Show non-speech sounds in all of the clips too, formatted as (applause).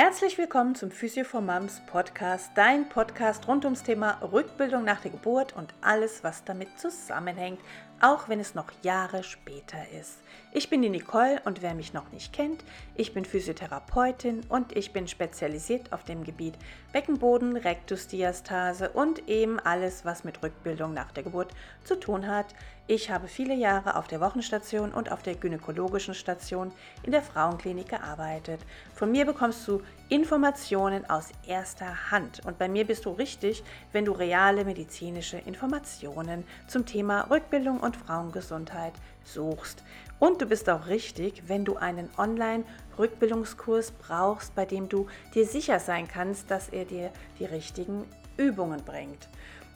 Herzlich willkommen zum Physio for Moms Podcast, dein Podcast rund ums Thema Rückbildung nach der Geburt und alles, was damit zusammenhängt, auch wenn es noch Jahre später ist. Ich bin die Nicole und wer mich noch nicht kennt, ich bin Physiotherapeutin und ich bin spezialisiert auf dem Gebiet Beckenboden, Rektusdiastase und eben alles, was mit Rückbildung nach der Geburt zu tun hat. Ich habe viele Jahre auf der Wochenstation und auf der gynäkologischen Station in der Frauenklinik gearbeitet. Von mir bekommst du Informationen aus erster Hand und bei mir bist du richtig, wenn du reale medizinische Informationen zum Thema Rückbildung und Frauengesundheit suchst. Und du bist auch richtig, wenn du einen Online-Rückbildungskurs brauchst, bei dem du dir sicher sein kannst, dass er dir die richtigen Übungen bringt.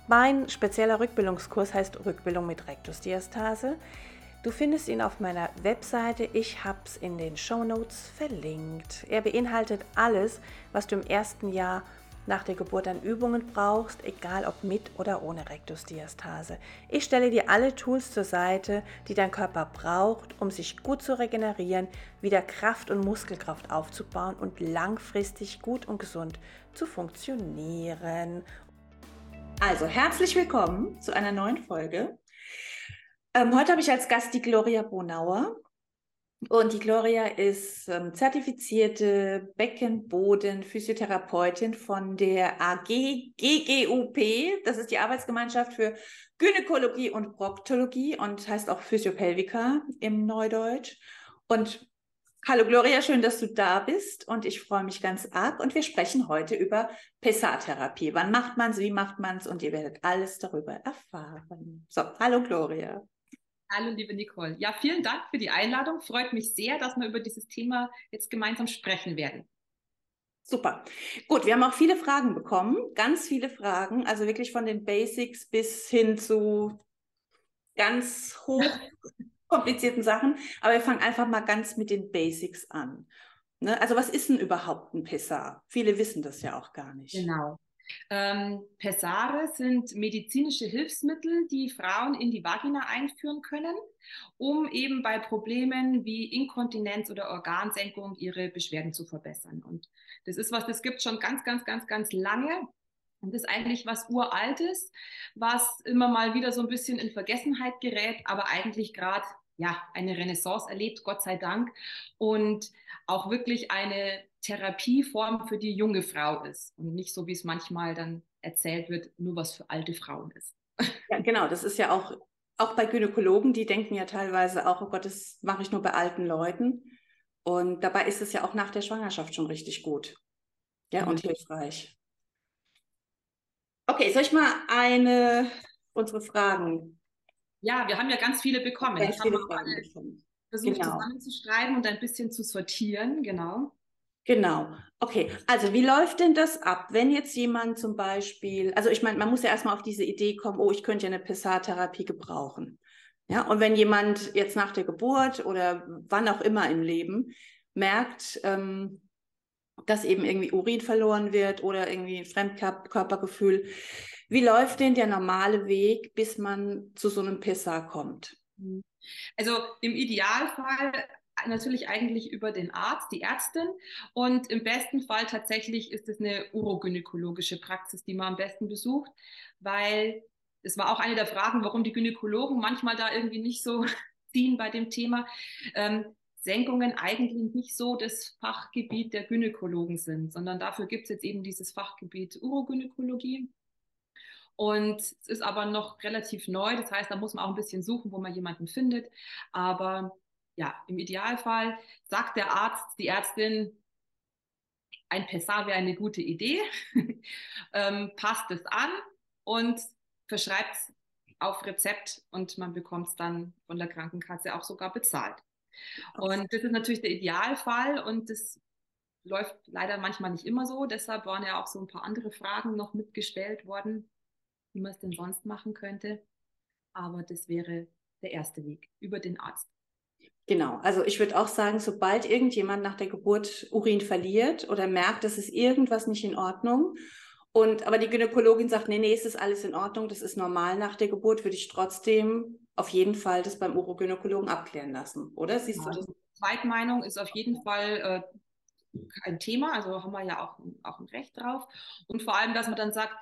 Mein spezieller Rückbildungskurs heißt Rückbildung mit Rektusdiastase. Du findest ihn auf meiner Webseite. Ich habe es in den Show Notes verlinkt. Er beinhaltet alles, was du im ersten Jahr nach der Geburt an Übungen brauchst, egal ob mit oder ohne Rektusdiastase. Ich stelle dir alle Tools zur Seite, die dein Körper braucht, um sich gut zu regenerieren, wieder Kraft und Muskelkraft aufzubauen und langfristig gut und gesund zu funktionieren. Also herzlich willkommen zu einer neuen Folge. Ähm, heute habe ich als Gast die Gloria Bonauer. Und die Gloria ist ähm, zertifizierte Beckenboden-Physiotherapeutin von der AG GGUP. Das ist die Arbeitsgemeinschaft für Gynäkologie und Proktologie und heißt auch Physiopelvica im Neudeutsch. Und hallo Gloria, schön, dass du da bist und ich freue mich ganz arg. Und wir sprechen heute über Pessartherapie. Wann macht man es, wie macht man es und ihr werdet alles darüber erfahren. So, hallo Gloria. Hallo, liebe Nicole. Ja, vielen Dank für die Einladung. Freut mich sehr, dass wir über dieses Thema jetzt gemeinsam sprechen werden. Super. Gut, wir haben auch viele Fragen bekommen, ganz viele Fragen, also wirklich von den Basics bis hin zu ganz hoch (laughs) komplizierten Sachen. Aber wir fangen einfach mal ganz mit den Basics an. Ne? Also was ist denn überhaupt ein Pessar? Viele wissen das ja auch gar nicht. Genau. Ähm, Pessare sind medizinische Hilfsmittel, die Frauen in die Vagina einführen können, um eben bei Problemen wie Inkontinenz oder Organsenkung ihre Beschwerden zu verbessern. Und das ist was, das gibt schon ganz, ganz, ganz, ganz lange. Und das ist eigentlich was Uraltes, was immer mal wieder so ein bisschen in Vergessenheit gerät, aber eigentlich gerade ja, eine Renaissance erlebt, Gott sei Dank. Und auch wirklich eine Therapieform für die junge Frau ist und nicht so, wie es manchmal dann erzählt wird, nur was für alte Frauen ist. Ja, genau, das ist ja auch, auch bei Gynäkologen, die denken ja teilweise auch, oh Gott, das mache ich nur bei alten Leuten. Und dabei ist es ja auch nach der Schwangerschaft schon richtig gut. Ja, mhm. und hilfreich. Okay, soll ich mal eine, unsere Fragen? Ja, wir haben ja ganz viele bekommen. Ganz viele Fragen bekommen. Versucht genau. zusammenzuschreiben und ein bisschen zu sortieren, genau. Genau. Okay, also wie läuft denn das ab, wenn jetzt jemand zum Beispiel, also ich meine, man muss ja erstmal auf diese Idee kommen, oh, ich könnte ja eine Pessar-Therapie gebrauchen. Ja, und wenn jemand jetzt nach der Geburt oder wann auch immer im Leben merkt, ähm, dass eben irgendwie Urin verloren wird oder irgendwie ein Fremdkörpergefühl, wie läuft denn der normale Weg, bis man zu so einem Pessar kommt? Also im Idealfall natürlich eigentlich über den Arzt, die Ärztin. Und im besten Fall tatsächlich ist es eine urogynäkologische Praxis, die man am besten besucht, weil es war auch eine der Fragen, warum die Gynäkologen manchmal da irgendwie nicht so (laughs) ziehen bei dem Thema. Ähm, Senkungen eigentlich nicht so das Fachgebiet der Gynäkologen sind, sondern dafür gibt es jetzt eben dieses Fachgebiet Urogynäkologie. Und es ist aber noch relativ neu, das heißt, da muss man auch ein bisschen suchen, wo man jemanden findet. Aber ja, im Idealfall sagt der Arzt, die Ärztin, ein Pessar wäre eine gute Idee, (laughs) ähm, passt es an und verschreibt es auf Rezept und man bekommt es dann von der Krankenkasse auch sogar bezahlt. Und das ist natürlich der Idealfall und das läuft leider manchmal nicht immer so. Deshalb waren ja auch so ein paar andere Fragen noch mitgestellt worden, wie man es denn sonst machen könnte. Aber das wäre der erste Weg über den Arzt. Genau, also ich würde auch sagen, sobald irgendjemand nach der Geburt Urin verliert oder merkt, dass es irgendwas nicht in Ordnung und aber die Gynäkologin sagt, nee, nee, es ist alles in Ordnung, das ist normal nach der Geburt, würde ich trotzdem auf jeden Fall das beim Urogynäkologen abklären lassen, oder? Siehst ja, du das? Zweitmeinung ist auf jeden Fall äh, kein Thema, also haben wir ja auch, auch ein Recht drauf. Und vor allem, dass man dann sagt,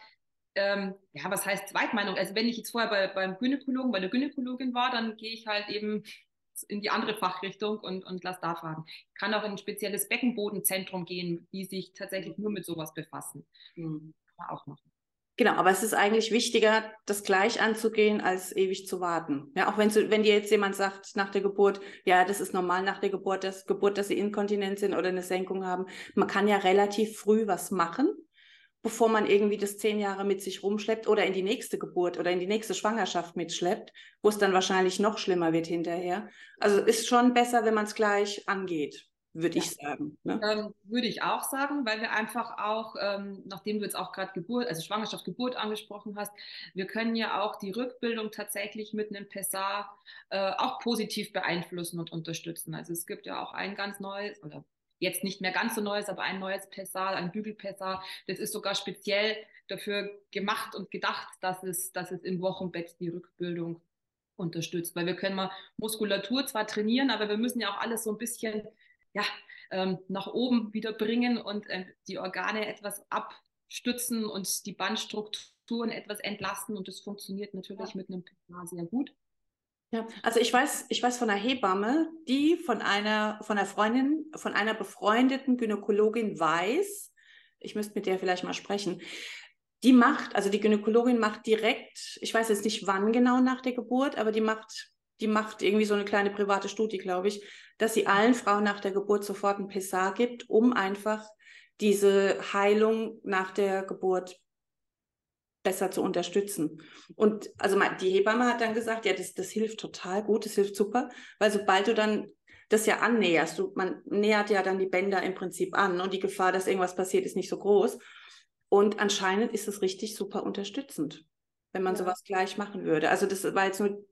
ähm, ja, was heißt Zweitmeinung? Also wenn ich jetzt vorher bei, beim Gynäkologen, bei der Gynäkologin war, dann gehe ich halt eben in die andere Fachrichtung und, und lass da fragen. Ich kann auch in ein spezielles Beckenbodenzentrum gehen, die sich tatsächlich nur mit sowas befassen. Mhm. Kann man auch machen. Genau, aber es ist eigentlich wichtiger, das gleich anzugehen, als ewig zu warten. Ja, auch wenn, wenn dir jetzt jemand sagt nach der Geburt, ja, das ist normal nach der Geburt, das Geburt, dass sie inkontinent sind oder eine Senkung haben. Man kann ja relativ früh was machen, bevor man irgendwie das zehn Jahre mit sich rumschleppt oder in die nächste Geburt oder in die nächste Schwangerschaft mitschleppt, wo es dann wahrscheinlich noch schlimmer wird hinterher. Also ist schon besser, wenn man es gleich angeht würde ja. ich sagen. Ne? Ähm, würde ich auch sagen, weil wir einfach auch, ähm, nachdem du jetzt auch gerade Geburt, also Schwangerschaft, Geburt angesprochen hast, wir können ja auch die Rückbildung tatsächlich mit einem Pessar äh, auch positiv beeinflussen und unterstützen. Also es gibt ja auch ein ganz neues, oder jetzt nicht mehr ganz so neues, aber ein neues Pessar, ein Bügelpessar, das ist sogar speziell dafür gemacht und gedacht, dass es, dass es im Wochenbett die Rückbildung unterstützt. Weil wir können mal Muskulatur zwar trainieren, aber wir müssen ja auch alles so ein bisschen ja, ähm, nach oben wieder bringen und äh, die Organe etwas abstützen und die Bandstrukturen etwas entlasten. Und das funktioniert natürlich ja. mit einem PMA sehr gut. Ja, also ich weiß, ich weiß von einer Hebamme, die von einer, von einer Freundin, von einer befreundeten Gynäkologin weiß, ich müsste mit der vielleicht mal sprechen, die macht, also die Gynäkologin macht direkt, ich weiß jetzt nicht wann genau nach der Geburt, aber die macht, die macht irgendwie so eine kleine private Studie, glaube ich, dass sie allen Frauen nach der Geburt sofort ein Pessar gibt, um einfach diese Heilung nach der Geburt besser zu unterstützen. Und also die Hebamme hat dann gesagt, ja, das, das hilft total gut, das hilft super, weil sobald du dann das ja annäherst, du, man nähert ja dann die Bänder im Prinzip an und die Gefahr, dass irgendwas passiert, ist nicht so groß. Und anscheinend ist es richtig super unterstützend, wenn man ja. sowas gleich machen würde. Also das war jetzt nur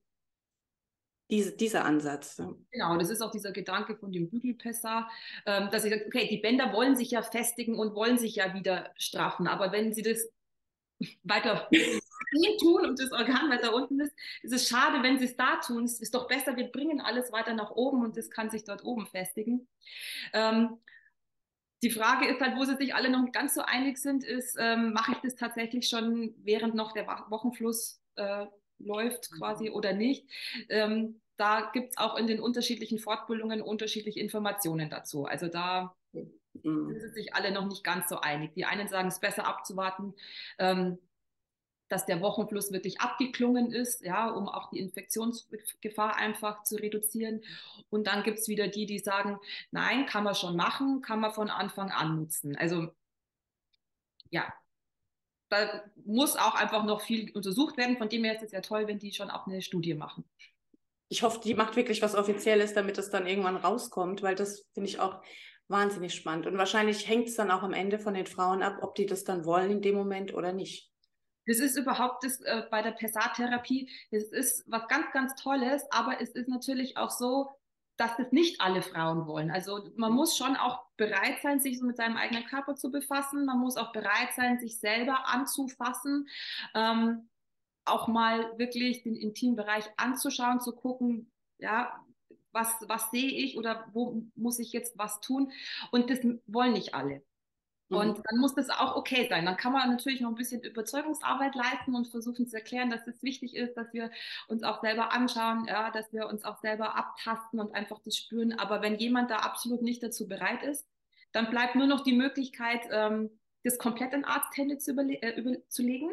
diese, dieser Ansatz. Genau, das ist auch dieser Gedanke von dem Bügelpessar, ähm, dass ich sage, okay, die Bänder wollen sich ja festigen und wollen sich ja wieder straffen, aber wenn sie das weiter tun und das Organ weiter unten ist, ist es schade, wenn sie es da tun. Es ist doch besser, wir bringen alles weiter nach oben und das kann sich dort oben festigen. Ähm, die Frage ist halt, wo sie sich alle noch nicht ganz so einig sind, ist, ähm, mache ich das tatsächlich schon während noch der Wochenfluss äh, läuft quasi mhm. oder nicht. Ähm, da gibt es auch in den unterschiedlichen Fortbildungen unterschiedliche Informationen dazu. Also da mhm. sind sich alle noch nicht ganz so einig. Die einen sagen, es ist besser abzuwarten, ähm, dass der Wochenfluss wirklich abgeklungen ist, ja, um auch die Infektionsgefahr einfach zu reduzieren. Und dann gibt es wieder die, die sagen, nein, kann man schon machen, kann man von Anfang an nutzen. Also ja, da muss auch einfach noch viel untersucht werden. Von dem her ist es ja toll, wenn die schon auch eine Studie machen. Ich hoffe, die macht wirklich was Offizielles, damit es dann irgendwann rauskommt, weil das finde ich auch wahnsinnig spannend. Und wahrscheinlich hängt es dann auch am Ende von den Frauen ab, ob die das dann wollen in dem Moment oder nicht. Das ist überhaupt das äh, bei der Pessar-Therapie. Das ist was ganz, ganz Tolles, aber es ist natürlich auch so, dass das nicht alle Frauen wollen. Also man muss schon auch bereit sein, sich so mit seinem eigenen Körper zu befassen. Man muss auch bereit sein, sich selber anzufassen, ähm, auch mal wirklich den Intimbereich anzuschauen, zu gucken, ja, was, was sehe ich oder wo muss ich jetzt was tun? Und das wollen nicht alle. Und mhm. dann muss das auch okay sein. Dann kann man natürlich noch ein bisschen Überzeugungsarbeit leisten und versuchen zu erklären, dass es wichtig ist, dass wir uns auch selber anschauen, ja, dass wir uns auch selber abtasten und einfach das spüren. Aber wenn jemand da absolut nicht dazu bereit ist, dann bleibt nur noch die Möglichkeit, ähm, das komplett in Arzthände zu, äh, zu legen.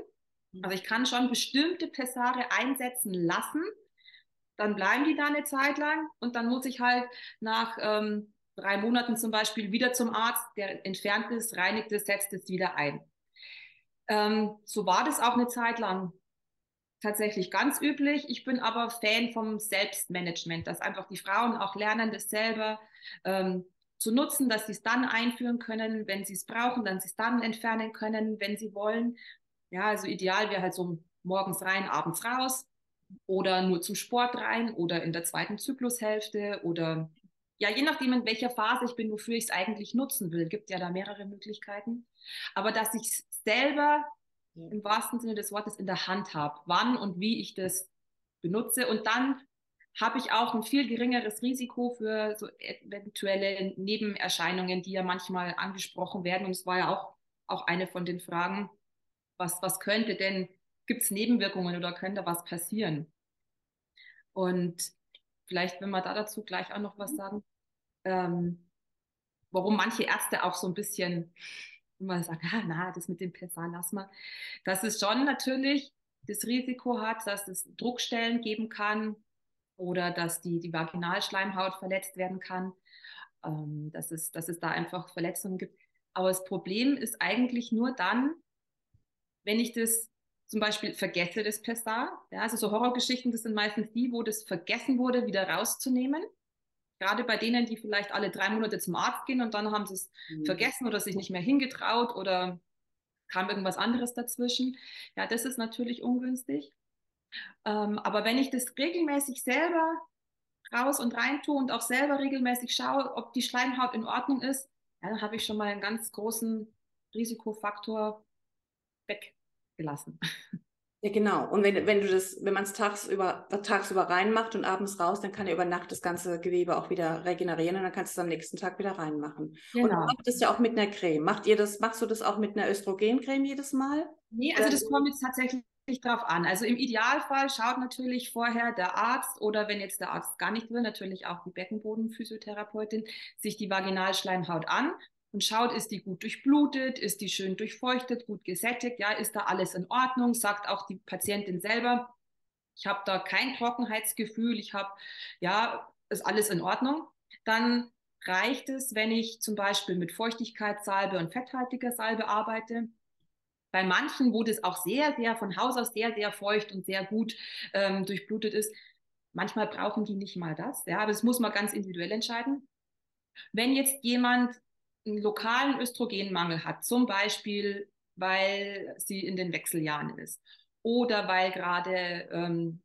Mhm. Also ich kann schon bestimmte Pessare einsetzen lassen, dann bleiben die da eine Zeit lang und dann muss ich halt nach ähm, drei Monaten zum Beispiel wieder zum Arzt, der entfernt es, reinigt es, setzt es wieder ein. Ähm, so war das auch eine Zeit lang tatsächlich ganz üblich. Ich bin aber Fan vom Selbstmanagement, dass einfach die Frauen auch lernen, das selber ähm, zu nutzen, dass sie es dann einführen können, wenn sie es brauchen, dann sie es dann entfernen können, wenn sie wollen. Ja, also ideal wäre halt so morgens rein, abends raus oder nur zum Sport rein oder in der zweiten Zyklushälfte oder ja, je nachdem, in welcher Phase ich bin, wofür ich es eigentlich nutzen will, gibt ja da mehrere Möglichkeiten. Aber dass ich es selber im wahrsten Sinne des Wortes in der Hand habe, wann und wie ich das benutze und dann habe ich auch ein viel geringeres Risiko für so eventuelle Nebenerscheinungen, die ja manchmal angesprochen werden. Und es war ja auch, auch eine von den Fragen, was, was könnte denn, gibt es Nebenwirkungen oder könnte was passieren? Und vielleicht, wenn wir da dazu gleich auch noch was mhm. sagen, ähm, warum manche Ärzte auch so ein bisschen immer sagen, ah, na, das mit dem PSA lass mal, dass es schon natürlich das Risiko hat, dass es Druckstellen geben kann, oder dass die, die Vaginalschleimhaut verletzt werden kann, ähm, dass, es, dass es da einfach Verletzungen gibt. Aber das Problem ist eigentlich nur dann, wenn ich das zum Beispiel vergesse, das Pessar. Ja, also so Horrorgeschichten, das sind meistens die, wo das vergessen wurde, wieder rauszunehmen. Gerade bei denen, die vielleicht alle drei Monate zum Arzt gehen und dann haben sie es mhm. vergessen oder sich nicht mehr hingetraut oder kam irgendwas anderes dazwischen. Ja, das ist natürlich ungünstig. Ähm, aber wenn ich das regelmäßig selber raus und rein tue und auch selber regelmäßig schaue, ob die Schleimhaut in Ordnung ist, ja, dann habe ich schon mal einen ganz großen Risikofaktor weggelassen. Ja, genau. Und wenn, wenn du das, wenn man es tagsüber, tagsüber reinmacht und abends raus, dann kann ja über Nacht das ganze Gewebe auch wieder regenerieren und dann kannst du es am nächsten Tag wieder reinmachen. Genau. Und du machst das ja auch mit einer Creme. Macht ihr das, machst du das auch mit einer Östrogencreme jedes Mal? Nee, also das kommt jetzt tatsächlich drauf an. Also im Idealfall schaut natürlich vorher der Arzt oder wenn jetzt der Arzt gar nicht will, natürlich auch die Beckenbodenphysiotherapeutin, sich die Vaginalschleimhaut an und schaut, ist die gut durchblutet, ist die schön durchfeuchtet, gut gesättigt, ja, ist da alles in Ordnung, sagt auch die Patientin selber, ich habe da kein Trockenheitsgefühl, ich habe, ja, ist alles in Ordnung. Dann reicht es, wenn ich zum Beispiel mit Feuchtigkeitssalbe und fetthaltiger Salbe arbeite bei manchen, wo das auch sehr, sehr von Haus aus sehr, sehr feucht und sehr gut ähm, durchblutet ist, manchmal brauchen die nicht mal das. Ja, aber das muss man ganz individuell entscheiden. Wenn jetzt jemand einen lokalen Östrogenmangel hat, zum Beispiel, weil sie in den Wechseljahren ist oder weil gerade ähm,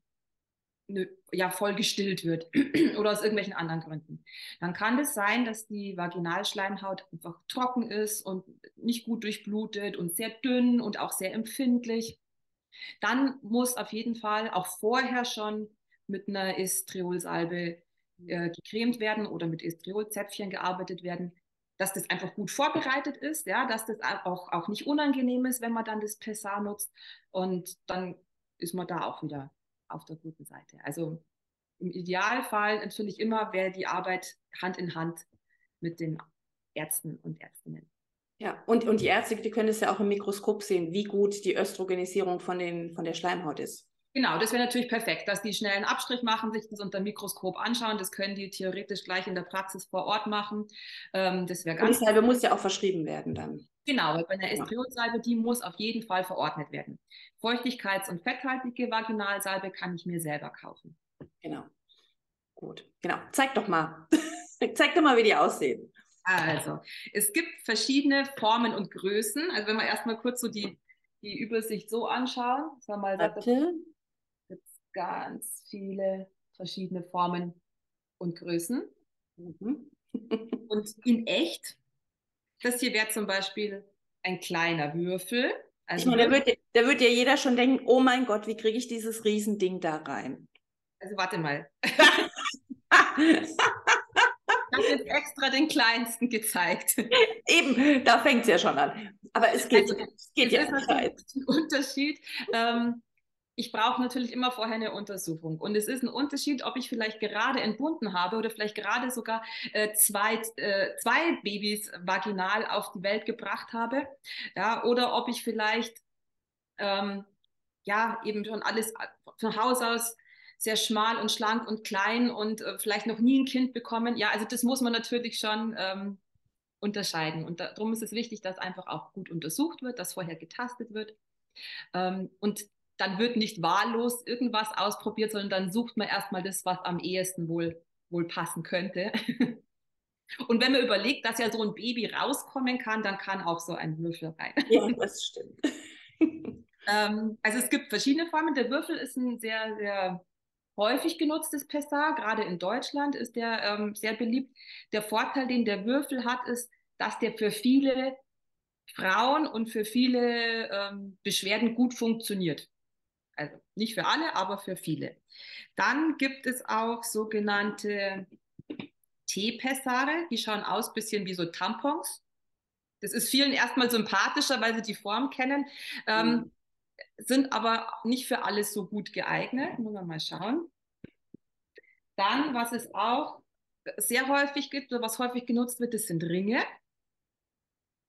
ja, voll gestillt wird (clears throat) oder aus irgendwelchen anderen Gründen, dann kann es sein, dass die Vaginalschleimhaut einfach trocken ist und nicht gut durchblutet und sehr dünn und auch sehr empfindlich. Dann muss auf jeden Fall auch vorher schon mit einer Estriolsalbe äh, gecremt werden oder mit Estriolzäpfchen gearbeitet werden, dass das einfach gut vorbereitet ist, ja, dass das auch, auch nicht unangenehm ist, wenn man dann das Pessar nutzt. Und dann ist man da auch wieder auf der guten Seite. Also im Idealfall natürlich immer wäre die Arbeit Hand in Hand mit den Ärzten und Ärztinnen. Ja, und, und die Ärzte, die können es ja auch im Mikroskop sehen, wie gut die Östrogenisierung von, den, von der Schleimhaut ist. Genau, das wäre natürlich perfekt, dass die schnell einen Abstrich machen, sich das unter dem Mikroskop anschauen. Das können die theoretisch gleich in der Praxis vor Ort machen. Ähm, das wäre ganz. Und die Salbe muss ja auch verschrieben werden dann. Genau, bei einer Estriolsalbe, die muss auf jeden Fall verordnet werden. Feuchtigkeits- und fetthaltige Vaginalsalbe kann ich mir selber kaufen. Genau. Gut. Genau. Zeig doch mal. (laughs) Zeig doch mal, wie die aussehen. Also, es gibt verschiedene Formen und Größen. Also, wenn wir erstmal kurz so die, die Übersicht so anschauen, sagen wir mal, Warte. Ganz viele verschiedene Formen und Größen. Mhm. (laughs) und in echt das hier wäre zum Beispiel ein kleiner Würfel. Also meine, da wird, da wird ja jeder schon denken, oh mein Gott, wie kriege ich dieses Riesending da rein? Also warte mal. (laughs) ich habe jetzt extra den kleinsten gezeigt. Eben, da fängt es ja schon an. Aber es geht, also, es geht es ja ist ein Unterschied. Ähm, ich brauche natürlich immer vorher eine Untersuchung. Und es ist ein Unterschied, ob ich vielleicht gerade entbunden habe oder vielleicht gerade sogar äh, zwei, äh, zwei Babys vaginal auf die Welt gebracht habe. Ja, oder ob ich vielleicht ähm, ja eben schon alles von Haus aus sehr schmal und schlank und klein und äh, vielleicht noch nie ein Kind bekommen. Ja, also das muss man natürlich schon ähm, unterscheiden. Und darum ist es wichtig, dass einfach auch gut untersucht wird, dass vorher getastet wird. Ähm, und dann wird nicht wahllos irgendwas ausprobiert, sondern dann sucht man erstmal das, was am ehesten wohl, wohl passen könnte. (laughs) Und wenn man überlegt, dass ja so ein Baby rauskommen kann, dann kann auch so ein Würfel rein. Ja, (laughs) das stimmt. ähm, also es gibt verschiedene Formen. Der Würfel ist ein sehr, sehr häufig genutztes Pessar. Gerade in Deutschland ist der ähm, sehr beliebt. Der Vorteil, den der Würfel hat, ist, dass der für viele Frauen und für viele ähm, Beschwerden gut funktioniert. Also nicht für alle, aber für viele. Dann gibt es auch sogenannte T-Pessare, die schauen aus ein bisschen wie so Tampons. Das ist vielen erstmal sympathischer, weil sie die Form kennen, ähm, mhm. sind aber nicht für alles so gut geeignet. Muss man mal schauen. Dann, was es auch sehr häufig gibt oder was häufig genutzt wird, das sind Ringe.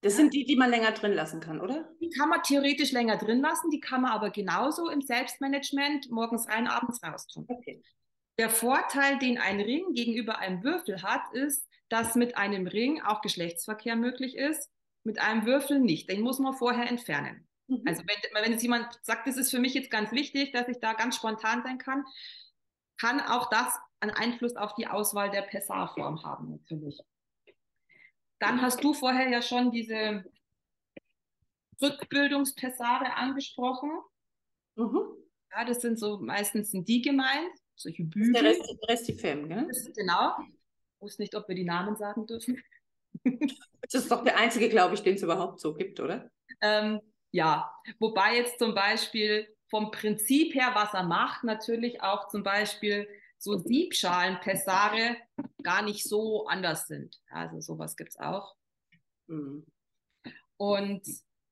Das sind die, die man länger drin lassen kann, oder? Die kann man theoretisch länger drin lassen, die kann man aber genauso im Selbstmanagement morgens rein, abends raus tun. Okay. Der Vorteil, den ein Ring gegenüber einem Würfel hat, ist, dass mit einem Ring auch Geschlechtsverkehr möglich ist, mit einem Würfel nicht. Den muss man vorher entfernen. Mhm. Also wenn, wenn jetzt jemand sagt, das ist für mich jetzt ganz wichtig, dass ich da ganz spontan sein kann, kann auch das einen Einfluss auf die Auswahl der Pessarform haben natürlich. Dann hast du vorher ja schon diese Rückbildungspessare angesprochen. Mhm. Ja, das sind so meistens sind die gemeint, solche Bügel. Das ist der Restifem, gell? genau. Ich wusste nicht, ob wir die Namen sagen dürfen. (laughs) das ist doch der einzige, glaube ich, den es überhaupt so gibt, oder? Ähm, ja, wobei jetzt zum Beispiel vom Prinzip her, was er macht, natürlich auch zum Beispiel so Siebschalen-Pessare gar nicht so anders sind. Also sowas gibt es auch. Mhm. Und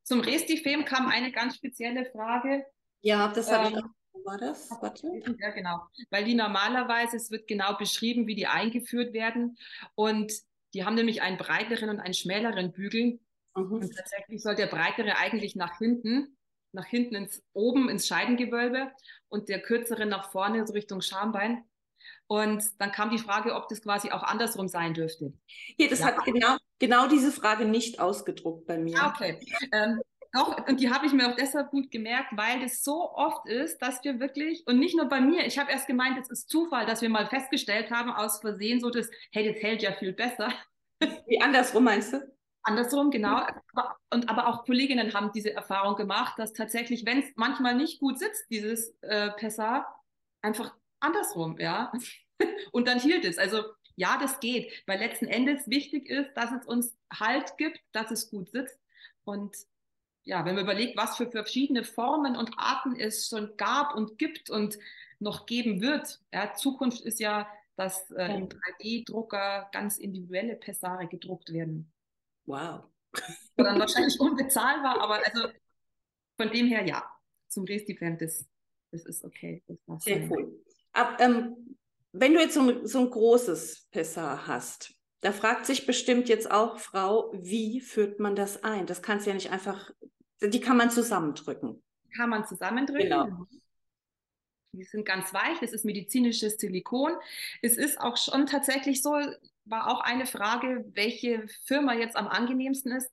zum Restifem kam eine ganz spezielle Frage. Ja, das habe ähm, ich wo war das? Warte. Ja, genau. Weil die normalerweise, es wird genau beschrieben, wie die eingeführt werden. Und die haben nämlich einen breiteren und einen schmäleren Bügel. Mhm. Und tatsächlich soll der breitere eigentlich nach hinten, nach hinten ins oben ins Scheidengewölbe und der kürzere nach vorne, so Richtung Schambein. Und dann kam die Frage, ob das quasi auch andersrum sein dürfte. Hier, das ja. hat genau, genau diese Frage nicht ausgedruckt bei mir. Ah, okay. Ähm, auch, und die habe ich mir auch deshalb gut gemerkt, weil das so oft ist, dass wir wirklich, und nicht nur bei mir, ich habe erst gemeint, es ist Zufall, dass wir mal festgestellt haben, aus Versehen, so das, hey, das hält ja viel besser. Wie andersrum meinst du? Andersrum, genau. Und aber auch Kolleginnen haben diese Erfahrung gemacht, dass tatsächlich, wenn es manchmal nicht gut sitzt, dieses äh, Pessar, einfach andersrum, ja. (laughs) Und dann hielt es. Also ja, das geht, weil letzten Endes wichtig ist, dass es uns Halt gibt, dass es gut sitzt. Und ja, wenn man überlegt, was für verschiedene Formen und Arten es schon gab und gibt und noch geben wird. Ja, Zukunft ist ja, dass äh, im 3D-Drucker ganz individuelle Pessare gedruckt werden. Wow. dann wahrscheinlich (laughs) unbezahlbar, aber also von dem her ja. Zum Restifent, das, das ist okay. Das Sehr cool. Ab, ähm, wenn du jetzt so ein, so ein großes Pessar hast, da fragt sich bestimmt jetzt auch Frau, wie führt man das ein? Das kannst du ja nicht einfach, die kann man zusammendrücken. Kann man zusammendrücken. Genau. Die sind ganz weich, das ist medizinisches Silikon. Es ist auch schon tatsächlich so, war auch eine Frage, welche Firma jetzt am angenehmsten ist.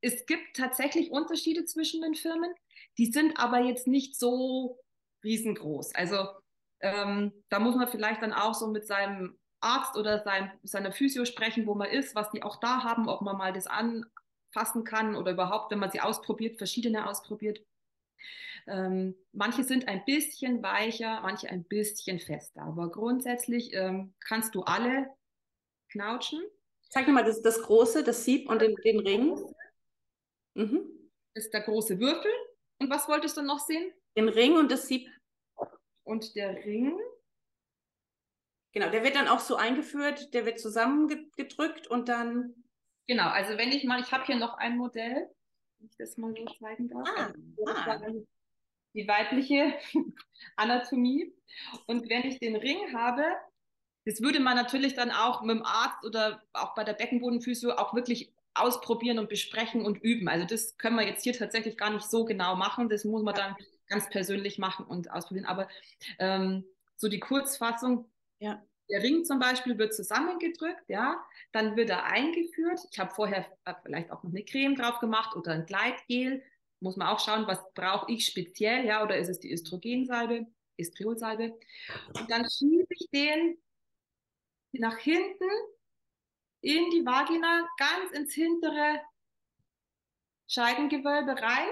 Es gibt tatsächlich Unterschiede zwischen den Firmen, die sind aber jetzt nicht so riesengroß. Also ähm, da muss man vielleicht dann auch so mit seinem Arzt oder sein, seiner Physio sprechen, wo man ist, was die auch da haben, ob man mal das anfassen kann oder überhaupt, wenn man sie ausprobiert, verschiedene ausprobiert. Ähm, manche sind ein bisschen weicher, manche ein bisschen fester, aber grundsätzlich ähm, kannst du alle knautschen. Zeig mir mal das, das große, das Sieb und den, den Ring. Mhm. Das ist der große Würfel. Und was wolltest du noch sehen? Den Ring und das Sieb. Und der Ring Genau, der wird dann auch so eingeführt, der wird zusammengedrückt und dann. Genau, also wenn ich mal, ich habe hier noch ein Modell, wenn ich das mal so zeigen darf. Ah, also, ah. Die weibliche (laughs) Anatomie. Und wenn ich den Ring habe, das würde man natürlich dann auch mit dem Arzt oder auch bei der Beckenbodenphysio auch wirklich ausprobieren und besprechen und üben. Also das können wir jetzt hier tatsächlich gar nicht so genau machen. Das muss man dann ganz persönlich machen und ausprobieren. Aber ähm, so die Kurzfassung, ja. Der Ring zum Beispiel wird zusammengedrückt, ja, dann wird er eingeführt. Ich habe vorher äh, vielleicht auch noch eine Creme drauf gemacht oder ein Gleitgel. Muss man auch schauen, was brauche ich speziell, ja, oder ist es die Östrogensalbe, Estriolsalbe. Und dann schiebe ich den nach hinten in die Vagina, ganz ins hintere Scheidengewölbe rein.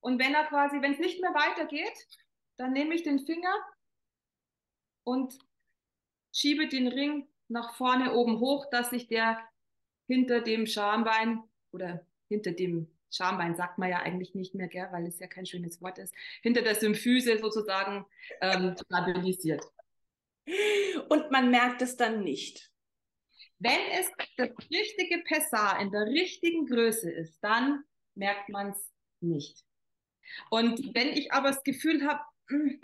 Und wenn er quasi, wenn es nicht mehr weitergeht, dann nehme ich den Finger und schiebe den Ring nach vorne oben hoch, dass sich der hinter dem Schambein oder hinter dem Schambein sagt man ja eigentlich nicht mehr, gell, weil es ja kein schönes Wort ist, hinter der Symphyse sozusagen ähm, (laughs) stabilisiert. Und man merkt es dann nicht. Wenn es das richtige Pessar in der richtigen Größe ist, dann merkt man es nicht. Und wenn ich aber das Gefühl habe, hm,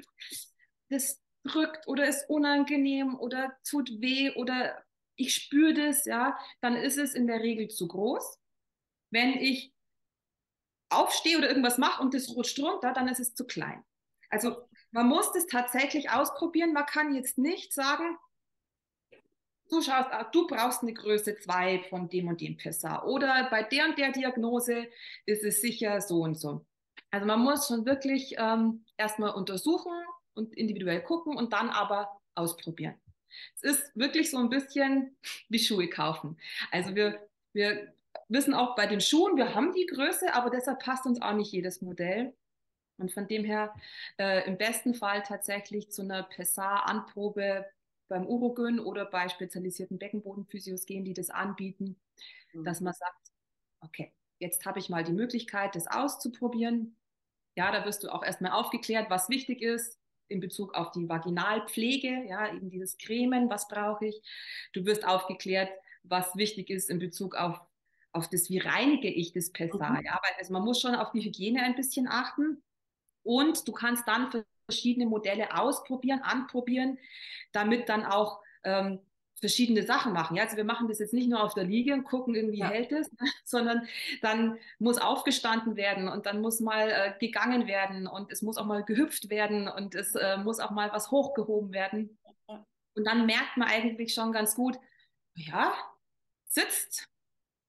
das drückt oder ist unangenehm oder tut weh oder ich spüre das, ja, dann ist es in der Regel zu groß. Wenn ich aufstehe oder irgendwas mache und das rutscht runter, dann ist es zu klein. Also man muss das tatsächlich ausprobieren. Man kann jetzt nicht sagen, du schaust, du brauchst eine Größe 2 von dem und dem Pessar oder bei der und der Diagnose ist es sicher so und so. Also man muss schon wirklich ähm, erstmal untersuchen und individuell gucken und dann aber ausprobieren. Es ist wirklich so ein bisschen wie Schuhe kaufen. Also wir, wir wissen auch bei den Schuhen, wir haben die Größe, aber deshalb passt uns auch nicht jedes Modell. Und von dem her äh, im besten Fall tatsächlich zu einer Pessar-Anprobe beim Urogyn oder bei spezialisierten Beckenbodenphysios gehen, die das anbieten, mhm. dass man sagt, okay, jetzt habe ich mal die Möglichkeit, das auszuprobieren. Ja, da wirst du auch erstmal aufgeklärt, was wichtig ist in Bezug auf die Vaginalpflege, ja, eben dieses Cremen, was brauche ich. Du wirst aufgeklärt, was wichtig ist in Bezug auf, auf das, wie reinige ich das Pessar. Mhm. Ja, weil also man muss schon auf die Hygiene ein bisschen achten. Und du kannst dann verschiedene Modelle ausprobieren, anprobieren, damit dann auch ähm, verschiedene Sachen machen. Ja, also wir machen das jetzt nicht nur auf der Liege und gucken, irgendwie ja. hält es, (laughs) sondern dann muss aufgestanden werden und dann muss mal äh, gegangen werden und es muss auch mal gehüpft werden und es äh, muss auch mal was hochgehoben werden. Und dann merkt man eigentlich schon ganz gut, ja, sitzt,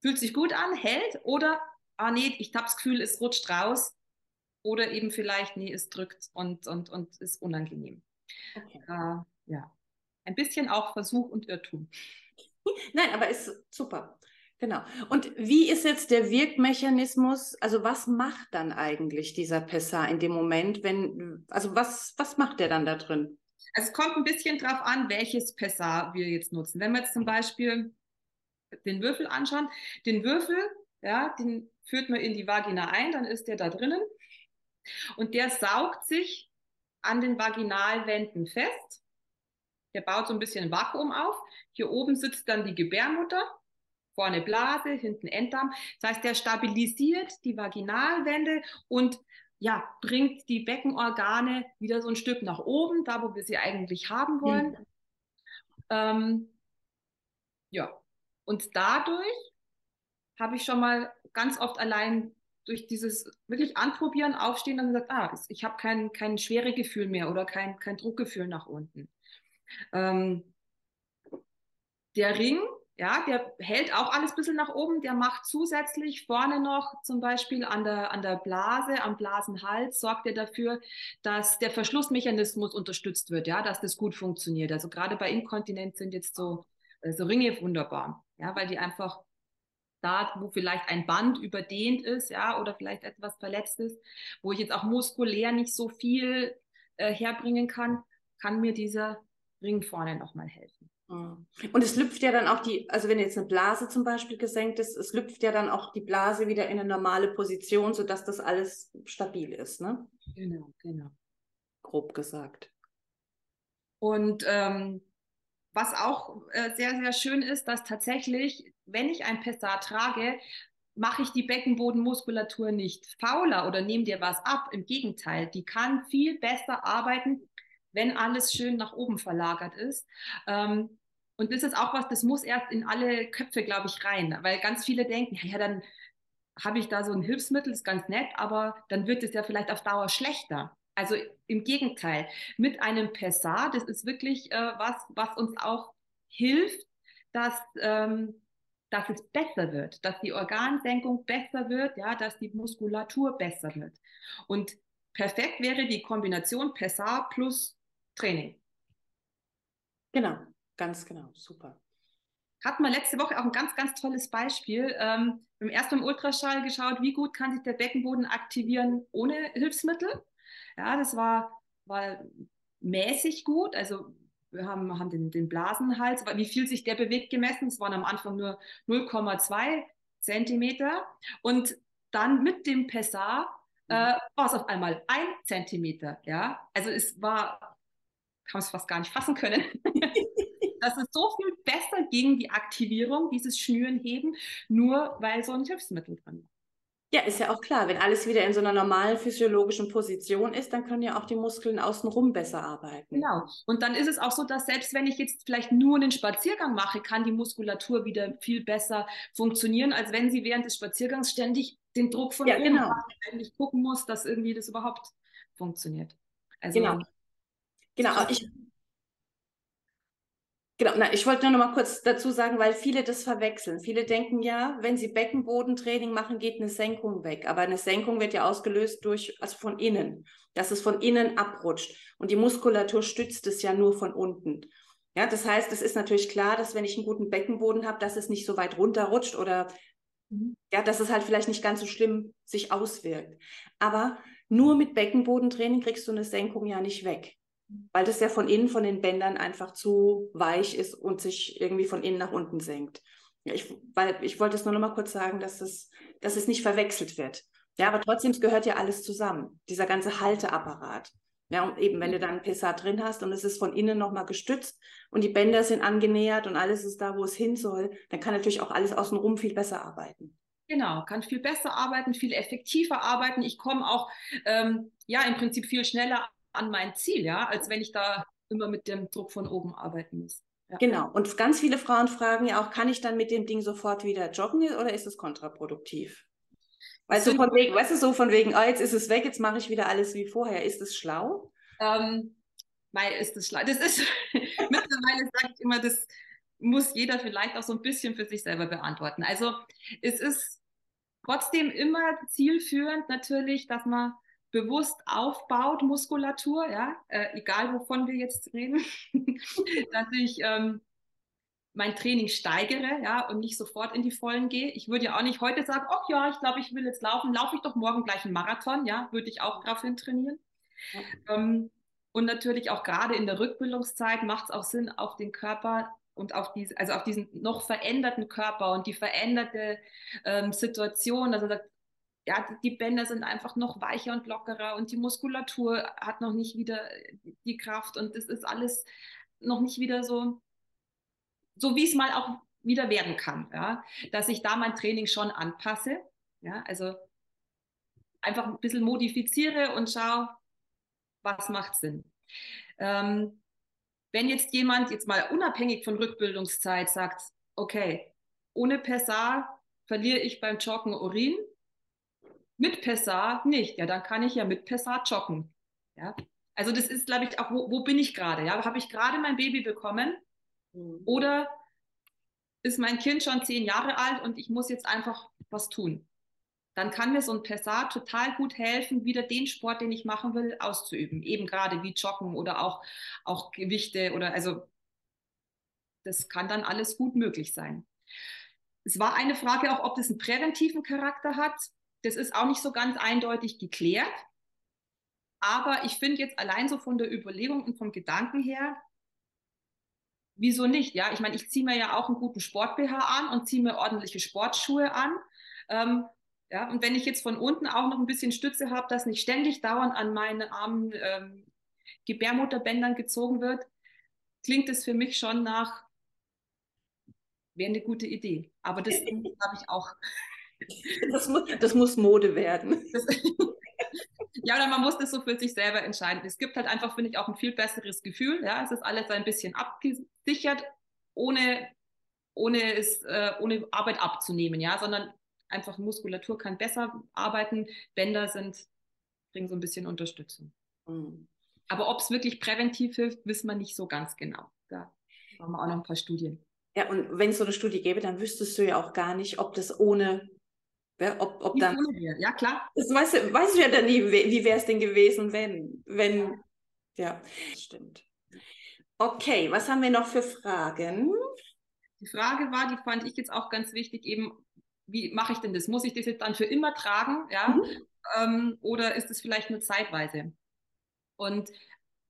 fühlt sich gut an, hält oder, ah nee, ich habe das Gefühl, es rutscht raus oder eben vielleicht, nee, es drückt und, und, und ist unangenehm. Okay. Äh, ja, ein bisschen auch Versuch und Irrtum. (laughs) Nein, aber ist super. Genau. Und wie ist jetzt der Wirkmechanismus? Also was macht dann eigentlich dieser Pessar in dem Moment, wenn, also was, was macht der dann da drin? Also es kommt ein bisschen drauf an, welches Pessar wir jetzt nutzen. Wenn wir jetzt zum Beispiel den Würfel anschauen, den Würfel, ja, den führt man in die Vagina ein, dann ist der da drinnen. Und der saugt sich an den Vaginalwänden fest. Der baut so ein bisschen Vakuum auf. Hier oben sitzt dann die Gebärmutter, vorne Blase, hinten Enddarm. Das heißt, der stabilisiert die Vaginalwände und ja, bringt die Beckenorgane wieder so ein Stück nach oben, da wo wir sie eigentlich haben wollen. Mhm. Ähm, ja, und dadurch habe ich schon mal ganz oft allein durch dieses wirklich Anprobieren, Aufstehen dann gesagt, ah, ich habe kein, kein schwere Gefühl mehr oder kein, kein Druckgefühl nach unten. Ähm, der Ring, ja, der hält auch alles ein bisschen nach oben, der macht zusätzlich vorne noch zum Beispiel an der, an der Blase, am Blasenhals, sorgt er dafür, dass der Verschlussmechanismus unterstützt wird, ja, dass das gut funktioniert. Also gerade bei Inkontinenz sind jetzt so, äh, so Ringe wunderbar, ja, weil die einfach da, wo vielleicht ein Band überdehnt ist, ja, oder vielleicht etwas verletzt ist, wo ich jetzt auch muskulär nicht so viel äh, herbringen kann, kann mir dieser Ring vorne nochmal helfen. Mhm. Und es lüpft ja dann auch die, also wenn jetzt eine Blase zum Beispiel gesenkt ist, es lüpft ja dann auch die Blase wieder in eine normale Position, sodass das alles stabil ist, ne? Genau, genau. Grob gesagt. Und ähm, was auch äh, sehr, sehr schön ist, dass tatsächlich, wenn ich ein Pessar trage, mache ich die Beckenbodenmuskulatur nicht fauler oder nehme dir was ab. Im Gegenteil, die kann viel besser arbeiten, wenn alles schön nach oben verlagert ist. Ähm, und das ist auch was, das muss erst in alle Köpfe, glaube ich, rein, weil ganz viele denken, ja, dann habe ich da so ein Hilfsmittel, ist ganz nett, aber dann wird es ja vielleicht auf Dauer schlechter. Also im Gegenteil, mit einem Pessar, das ist wirklich äh, was, was uns auch hilft, dass, ähm, dass es besser wird, dass die Organsenkung besser wird, ja, dass die Muskulatur besser wird. Und perfekt wäre die Kombination Pessar plus Training. Genau, ganz genau, super. Hatten wir letzte Woche auch ein ganz, ganz tolles Beispiel. Ähm, wir haben erst beim Ultraschall geschaut, wie gut kann sich der Beckenboden aktivieren ohne Hilfsmittel. Ja, das war, war mäßig gut. Also wir haben, haben den, den Blasenhals, wie viel sich der bewegt gemessen. Es waren am Anfang nur 0,2 Zentimeter. Und dann mit dem Pessar äh, mhm. war es auf einmal ein Zentimeter. Ja, also es war, kann es fast gar nicht fassen können. (laughs) dass es so viel besser ging, die Aktivierung, dieses Schnüren heben, nur weil so ein Hilfsmittel drin war. Ja, ist ja auch klar, wenn alles wieder in so einer normalen physiologischen Position ist, dann können ja auch die Muskeln außenrum besser arbeiten. Genau. Und dann ist es auch so, dass selbst wenn ich jetzt vielleicht nur einen Spaziergang mache, kann die Muskulatur wieder viel besser funktionieren, als wenn sie während des Spaziergangs ständig den Druck von ja, genau. eigentlich gucken muss, dass irgendwie das überhaupt funktioniert. Also, genau. Genau. Ich, Genau, na, ich wollte nur noch mal kurz dazu sagen, weil viele das verwechseln. Viele denken ja, wenn sie Beckenbodentraining machen, geht eine Senkung weg. Aber eine Senkung wird ja ausgelöst durch, also von innen, dass es von innen abrutscht. Und die Muskulatur stützt es ja nur von unten. Ja, das heißt, es ist natürlich klar, dass wenn ich einen guten Beckenboden habe, dass es nicht so weit runterrutscht oder mhm. ja, dass es halt vielleicht nicht ganz so schlimm sich auswirkt. Aber nur mit Beckenbodentraining kriegst du eine Senkung ja nicht weg weil das ja von innen, von den Bändern einfach zu weich ist und sich irgendwie von innen nach unten senkt. Ich, weil ich wollte es nur noch mal kurz sagen, dass es, dass es nicht verwechselt wird. Ja, aber trotzdem, es gehört ja alles zusammen, dieser ganze Halteapparat. Ja, und eben, wenn du dann ein PSA drin hast und es ist von innen nochmal gestützt und die Bänder sind angenähert und alles ist da, wo es hin soll, dann kann natürlich auch alles außenrum viel besser arbeiten. Genau, kann viel besser arbeiten, viel effektiver arbeiten. Ich komme auch ähm, ja im Prinzip viel schneller an mein Ziel, ja, als wenn ich da immer mit dem Druck von oben arbeiten muss. Ja. Genau. Und ganz viele Frauen fragen ja auch, kann ich dann mit dem Ding sofort wieder joggen oder ist es kontraproduktiv? Weißt du, von wegen, weißt du, so von wegen, oh, jetzt ist es weg, jetzt mache ich wieder alles wie vorher. Ist es schlau? Ähm, weil ist es schlau. Das ist, (laughs) mittlerweile sage ich immer, das muss jeder vielleicht auch so ein bisschen für sich selber beantworten. Also es ist trotzdem immer zielführend natürlich, dass man bewusst aufbaut, Muskulatur, ja, äh, egal wovon wir jetzt reden, (laughs) dass ich ähm, mein Training steigere, ja, und nicht sofort in die Vollen gehe. Ich würde ja auch nicht heute sagen, ach ja, ich glaube, ich will jetzt laufen, laufe ich doch morgen gleich einen Marathon, ja, würde ich auch daraufhin trainieren. Ja. Ähm, und natürlich auch gerade in der Rückbildungszeit macht es auch Sinn, auf den Körper und auf diese, also auf diesen noch veränderten Körper und die veränderte ähm, Situation, also sagt, ja, die Bänder sind einfach noch weicher und lockerer und die Muskulatur hat noch nicht wieder die Kraft und das ist alles noch nicht wieder so, so wie es mal auch wieder werden kann, ja, dass ich da mein Training schon anpasse, ja, also einfach ein bisschen modifiziere und schaue, was macht Sinn. Ähm, wenn jetzt jemand jetzt mal unabhängig von Rückbildungszeit sagt, okay, ohne Pessar verliere ich beim Joggen Urin, mit Pessar nicht. Ja, dann kann ich ja mit Pessar joggen. Ja. Also das ist, glaube ich, auch, wo, wo bin ich gerade? Ja, habe ich gerade mein Baby bekommen? Mhm. Oder ist mein Kind schon zehn Jahre alt und ich muss jetzt einfach was tun? Dann kann mir so ein Pessar total gut helfen, wieder den Sport, den ich machen will, auszuüben. Eben gerade wie Joggen oder auch, auch Gewichte oder also das kann dann alles gut möglich sein. Es war eine Frage auch, ob das einen präventiven Charakter hat. Das ist auch nicht so ganz eindeutig geklärt. Aber ich finde jetzt allein so von der Überlegung und vom Gedanken her, wieso nicht? Ja, ich meine, ich ziehe mir ja auch einen guten Sport-BH an und ziehe mir ordentliche Sportschuhe an. Ähm, ja, und wenn ich jetzt von unten auch noch ein bisschen Stütze habe, dass nicht ständig dauernd an meine armen ähm, Gebärmutterbändern gezogen wird, klingt es für mich schon nach, wäre eine gute Idee. Aber das habe ich auch (laughs) Das muss, das muss Mode werden. Das, (laughs) ja, oder man muss das so für sich selber entscheiden. Es gibt halt einfach, finde ich, auch ein viel besseres Gefühl. Ja, es ist alles ein bisschen abgesichert, ohne, ohne, es, äh, ohne Arbeit abzunehmen, ja, sondern einfach Muskulatur kann besser arbeiten. Bänder sind, kriegen so ein bisschen Unterstützung. Mhm. Aber ob es wirklich präventiv hilft, wissen wir nicht so ganz genau. Da haben wir auch noch ein paar Studien. Ja, und wenn es so eine Studie gäbe, dann wüsstest du ja auch gar nicht, ob das ohne ob, ob dann, ja, klar. Das weißt du, weißt du ja dann nie, wie wäre es denn gewesen, wenn, wenn, ja, stimmt. Okay, was haben wir noch für Fragen? Die Frage war, die fand ich jetzt auch ganz wichtig, eben, wie mache ich denn das? Muss ich das jetzt dann für immer tragen, ja? Mhm. Ähm, oder ist es vielleicht nur zeitweise? Und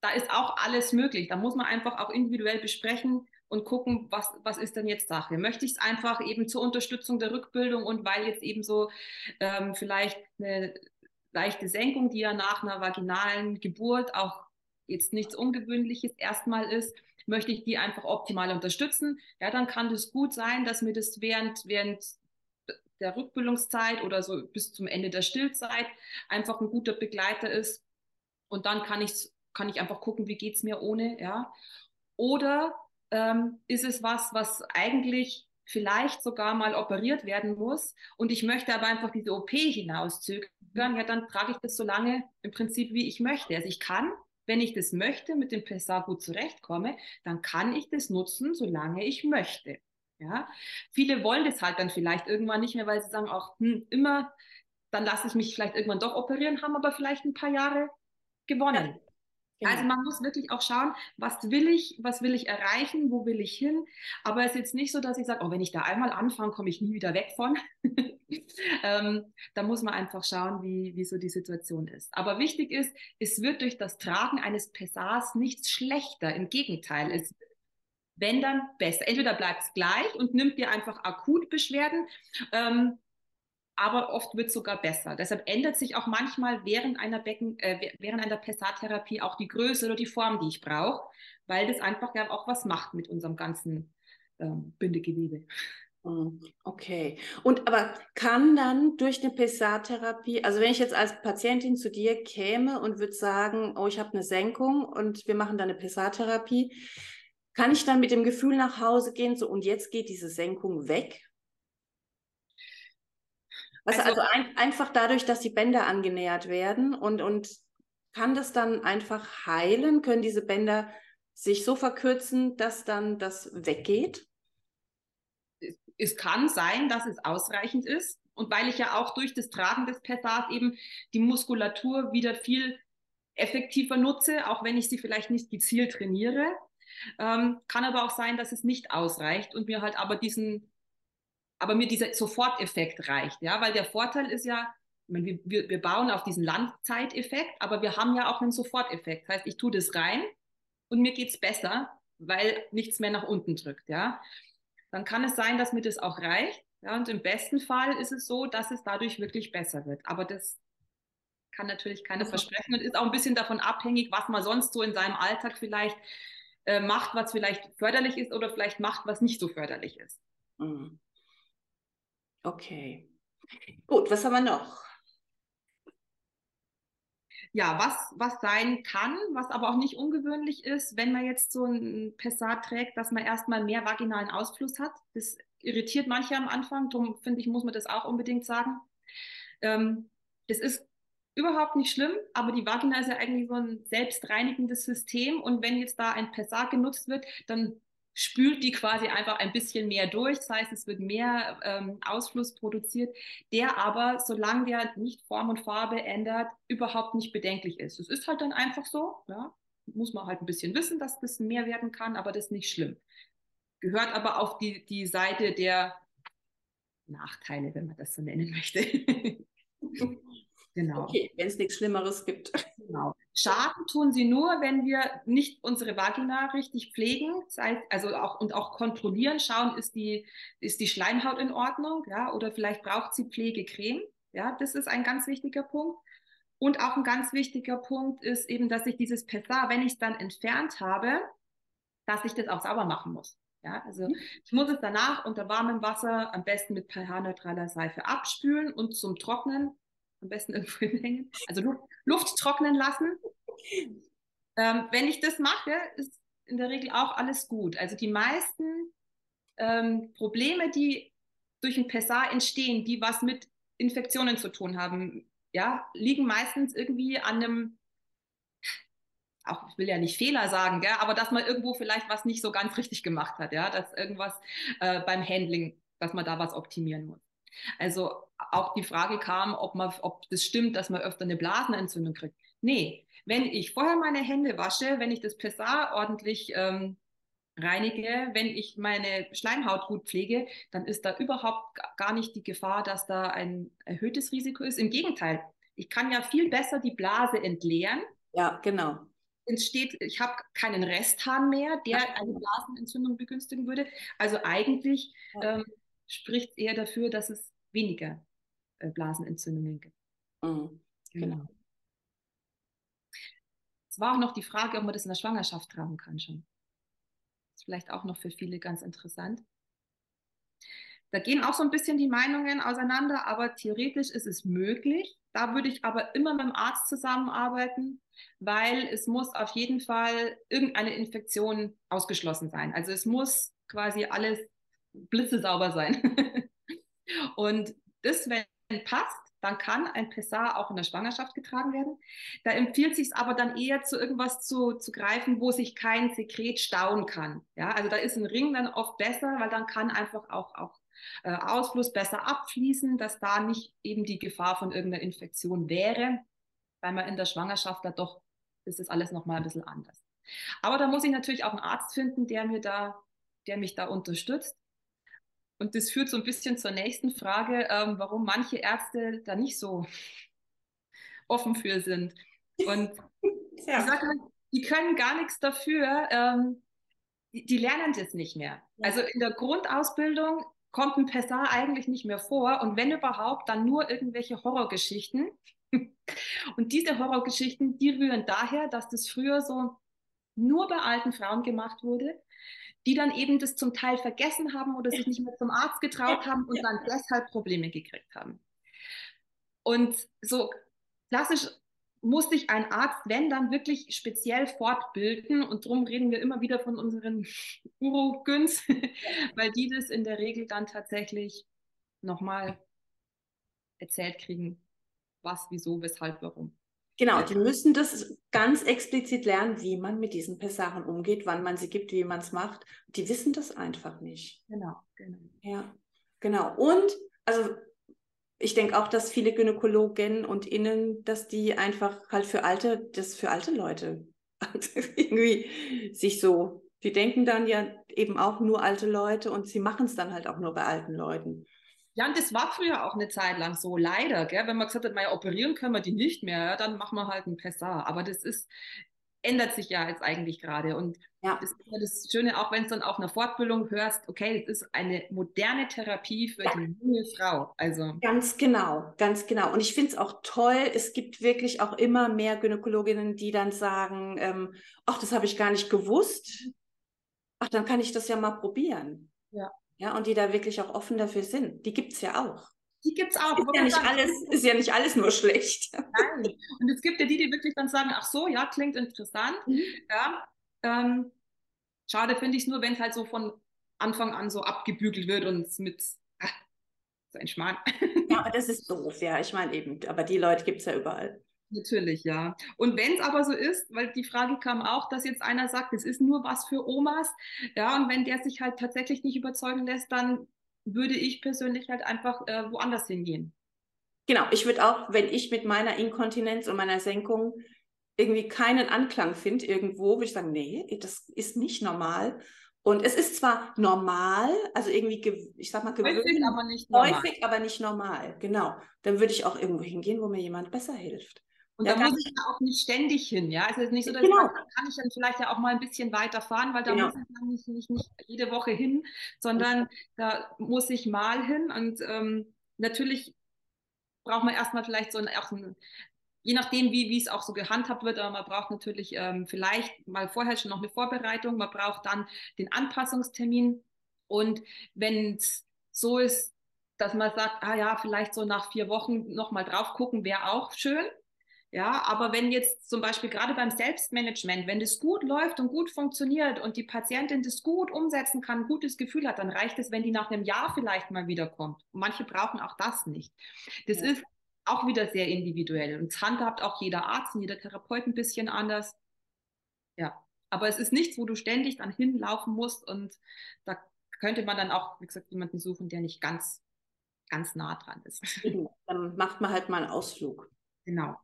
da ist auch alles möglich. Da muss man einfach auch individuell besprechen und gucken, was, was ist denn jetzt Sache. Möchte ich es einfach eben zur Unterstützung der Rückbildung und weil jetzt eben so ähm, vielleicht eine leichte Senkung, die ja nach einer vaginalen Geburt auch jetzt nichts Ungewöhnliches erstmal ist, möchte ich die einfach optimal unterstützen. Ja, dann kann das gut sein, dass mir das während, während der Rückbildungszeit oder so bis zum Ende der Stillzeit einfach ein guter Begleiter ist. Und dann kann ich, kann ich einfach gucken, wie geht es mir ohne, ja. Oder ähm, ist es was, was eigentlich vielleicht sogar mal operiert werden muss und ich möchte aber einfach diese OP hinauszögern, ja, dann trage ich das so lange im Prinzip, wie ich möchte. Also ich kann, wenn ich das möchte, mit dem Pessar gut zurechtkomme, dann kann ich das nutzen, solange ich möchte. Ja, viele wollen das halt dann vielleicht irgendwann nicht mehr, weil sie sagen auch, hm, immer, dann lasse ich mich vielleicht irgendwann doch operieren, haben aber vielleicht ein paar Jahre gewonnen. Ja. Genau. Also man muss wirklich auch schauen, was will ich, was will ich erreichen, wo will ich hin. Aber es ist jetzt nicht so, dass ich sage, oh, wenn ich da einmal anfange, komme ich nie wieder weg von. (laughs) ähm, da muss man einfach schauen, wie, wie so die Situation ist. Aber wichtig ist, es wird durch das Tragen eines Pessars nichts schlechter. Im Gegenteil, es wird wenn dann besser. Entweder bleibt es gleich und nimmt dir einfach akut Beschwerden, ähm, aber oft wird es sogar besser. Deshalb ändert sich auch manchmal während einer Becken, äh, während einer Pessartherapie auch die Größe oder die Form, die ich brauche, weil das einfach ja auch was macht mit unserem ganzen ähm, Bindegewebe. Hm, okay. Und aber kann dann durch eine Pessartherapie, also wenn ich jetzt als Patientin zu dir käme und würde sagen, oh, ich habe eine Senkung und wir machen dann eine Pessartherapie, kann ich dann mit dem Gefühl nach Hause gehen, so und jetzt geht diese Senkung weg? Also, also ein, einfach dadurch, dass die Bänder angenähert werden und, und kann das dann einfach heilen? Können diese Bänder sich so verkürzen, dass dann das weggeht? Es kann sein, dass es ausreichend ist. Und weil ich ja auch durch das Tragen des Pessars eben die Muskulatur wieder viel effektiver nutze, auch wenn ich sie vielleicht nicht gezielt trainiere, ähm, kann aber auch sein, dass es nicht ausreicht und mir halt aber diesen, aber mir dieser Soforteffekt reicht, ja, weil der Vorteil ist ja, meine, wir, wir bauen auf diesen Langzeiteffekt, aber wir haben ja auch einen Soforteffekt. Das heißt, ich tue das rein und mir geht es besser, weil nichts mehr nach unten drückt, ja. Dann kann es sein, dass mir das auch reicht. Ja, und im besten Fall ist es so, dass es dadurch wirklich besser wird. Aber das kann natürlich keiner versprechen und ist auch ein bisschen davon abhängig, was man sonst so in seinem Alltag vielleicht äh, macht, was vielleicht förderlich ist oder vielleicht macht, was nicht so förderlich ist. Mhm. Okay. Gut, was haben wir noch? Ja, was, was sein kann, was aber auch nicht ungewöhnlich ist, wenn man jetzt so ein Pessat trägt, dass man erstmal mehr vaginalen Ausfluss hat. Das irritiert manche am Anfang, darum finde ich, muss man das auch unbedingt sagen. Ähm, das ist überhaupt nicht schlimm, aber die Vagina ist ja eigentlich so ein selbstreinigendes System und wenn jetzt da ein Pessar genutzt wird, dann spült die quasi einfach ein bisschen mehr durch. Das heißt, es wird mehr ähm, Ausfluss produziert, der aber, solange der nicht Form und Farbe ändert, überhaupt nicht bedenklich ist. Es ist halt dann einfach so, ja. muss man halt ein bisschen wissen, dass das mehr werden kann, aber das ist nicht schlimm. Gehört aber auf die, die Seite der Nachteile, wenn man das so nennen möchte. (laughs) Genau. Okay, wenn es nichts Schlimmeres gibt. Genau. Schaden tun sie nur, wenn wir nicht unsere Vagina richtig pflegen, also auch und auch kontrollieren, schauen, ist die, ist die Schleimhaut in Ordnung, ja, oder vielleicht braucht sie Pflegecreme. Ja, das ist ein ganz wichtiger Punkt. Und auch ein ganz wichtiger Punkt ist eben, dass ich dieses Pessar, wenn ich es dann entfernt habe, dass ich das auch sauber machen muss. Ja, also mhm. ich muss es danach unter warmem Wasser am besten mit pH-neutraler Seife abspülen und zum Trocknen am besten irgendwo (laughs) hinhängen, also Luft, Luft trocknen lassen. Ähm, wenn ich das mache, ist in der Regel auch alles gut. Also die meisten ähm, Probleme, die durch ein Pessar entstehen, die was mit Infektionen zu tun haben, ja, liegen meistens irgendwie an einem, auch ich will ja nicht Fehler sagen, gell, aber dass man irgendwo vielleicht was nicht so ganz richtig gemacht hat, ja, dass irgendwas äh, beim Handling, dass man da was optimieren muss. Also auch die Frage kam, ob, man, ob das stimmt, dass man öfter eine Blasenentzündung kriegt. Nee, wenn ich vorher meine Hände wasche, wenn ich das Pessar ordentlich ähm, reinige, wenn ich meine Schleimhaut gut pflege, dann ist da überhaupt gar nicht die Gefahr, dass da ein erhöhtes Risiko ist. Im Gegenteil, ich kann ja viel besser die Blase entleeren. Ja, genau. entsteht, ich habe keinen Resthahn mehr, der eine Blasenentzündung begünstigen würde. Also eigentlich ja. ähm, spricht eher dafür, dass es weniger äh, Blasenentzündungen gibt. Mhm. Genau. genau. Es war auch noch die Frage, ob man das in der Schwangerschaft tragen kann schon. Das ist vielleicht auch noch für viele ganz interessant. Da gehen auch so ein bisschen die Meinungen auseinander, aber theoretisch ist es möglich. Da würde ich aber immer mit dem Arzt zusammenarbeiten, weil es muss auf jeden Fall irgendeine Infektion ausgeschlossen sein. Also es muss quasi alles blitzesauber sein. (laughs) Und das, wenn passt, dann kann ein Pessar auch in der Schwangerschaft getragen werden. Da empfiehlt sich aber dann eher zu irgendwas zu, zu greifen, wo sich kein Sekret stauen kann. Ja, also da ist ein Ring dann oft besser, weil dann kann einfach auch, auch äh, Ausfluss besser abfließen, dass da nicht eben die Gefahr von irgendeiner Infektion wäre, weil man in der Schwangerschaft da doch ist das alles nochmal ein bisschen anders. Aber da muss ich natürlich auch einen Arzt finden, der mir da, der mich da unterstützt. Und das führt so ein bisschen zur nächsten Frage, ähm, warum manche Ärzte da nicht so (laughs) offen für sind. Und (laughs) ja. ich sage mal, die können gar nichts dafür, ähm, die, die, lernen das nicht mehr. Ja. Also in der Grundausbildung kommt ein Pessar eigentlich nicht mehr vor und wenn überhaupt, dann nur irgendwelche Horrorgeschichten. (laughs) Und diese Horrorgeschichten, die rühren daher, dass das früher so nur bei alten Frauen gemacht wurde die dann eben das zum Teil vergessen haben oder sich nicht mehr zum Arzt getraut haben und dann deshalb Probleme gekriegt haben. Und so klassisch muss sich ein Arzt, wenn dann wirklich speziell fortbilden und darum reden wir immer wieder von unseren (laughs) Urogyns, weil die das in der Regel dann tatsächlich nochmal erzählt kriegen, was, wieso, weshalb, warum. Genau, die müssen das ganz explizit lernen, wie man mit diesen Pessachen umgeht, wann man sie gibt, wie man es macht. Die wissen das einfach nicht. Genau, genau. Ja, genau. Und also ich denke auch, dass viele Gynäkologen und Innen, dass die einfach halt für alte, das für alte Leute (laughs) irgendwie sich so, die denken dann ja eben auch nur alte Leute und sie machen es dann halt auch nur bei alten Leuten. Ja, und das war früher auch eine Zeit lang so, leider. Gell? Wenn man gesagt hat, naja, operieren können wir die nicht mehr, ja, dann machen wir halt ein Pessar. Aber das ist, ändert sich ja jetzt eigentlich gerade. Und ja. das ist ja das Schöne, auch wenn es dann auf einer Fortbildung hörst, okay, das ist eine moderne Therapie für ja. die junge Frau. Also. Ganz genau, ganz genau. Und ich finde es auch toll, es gibt wirklich auch immer mehr Gynäkologinnen, die dann sagen, ähm, ach, das habe ich gar nicht gewusst. Ach, dann kann ich das ja mal probieren. Ja. Ja, und die da wirklich auch offen dafür sind. Die gibt es ja auch. Die gibt es auch. Ist ja, nicht alles, ist ja nicht alles nur schlecht. Nein. Und es gibt ja die, die wirklich dann sagen, ach so, ja, klingt interessant. Mhm. Ja, ähm, schade finde ich es nur, wenn es halt so von Anfang an so abgebügelt wird und mit ach, so ein Schmarrn. Ja, aber das ist doof, ja. Ich meine eben, aber die Leute gibt es ja überall. Natürlich, ja. Und wenn es aber so ist, weil die Frage kam auch, dass jetzt einer sagt, es ist nur was für Omas, ja, und wenn der sich halt tatsächlich nicht überzeugen lässt, dann würde ich persönlich halt einfach äh, woanders hingehen. Genau, ich würde auch, wenn ich mit meiner Inkontinenz und meiner Senkung irgendwie keinen Anklang finde irgendwo, würde ich sagen, nee, das ist nicht normal. Und es ist zwar normal, also irgendwie, ich sag mal, gewöhnt, häufig, aber nicht normal. Häufig, aber nicht normal, genau. Dann würde ich auch irgendwo hingehen, wo mir jemand besser hilft. Und ja, da muss ich ja auch nicht ständig hin, ja. Es ist nicht so, dass genau. ich sage, kann ich dann vielleicht ja auch mal ein bisschen weiter fahren, weil da genau. muss ich dann nicht, nicht, nicht jede Woche hin, sondern da muss ich mal hin. Und ähm, natürlich braucht man erstmal vielleicht so ein, auch ein, je nachdem, wie, wie es auch so gehandhabt wird, aber man braucht natürlich ähm, vielleicht mal vorher schon noch eine Vorbereitung, man braucht dann den Anpassungstermin. Und wenn es so ist, dass man sagt, ah ja, vielleicht so nach vier Wochen nochmal drauf gucken, wäre auch schön. Ja, aber wenn jetzt zum Beispiel gerade beim Selbstmanagement, wenn das gut läuft und gut funktioniert und die Patientin das gut umsetzen kann, ein gutes Gefühl hat, dann reicht es, wenn die nach einem Jahr vielleicht mal wiederkommt. Und manche brauchen auch das nicht. Das ja. ist auch wieder sehr individuell und es handhabt auch jeder Arzt und jeder Therapeut ein bisschen anders. Ja, aber es ist nichts, wo du ständig dann hinlaufen musst und da könnte man dann auch, wie gesagt, jemanden suchen, der nicht ganz, ganz nah dran ist. Dann macht man halt mal einen Ausflug. Genau.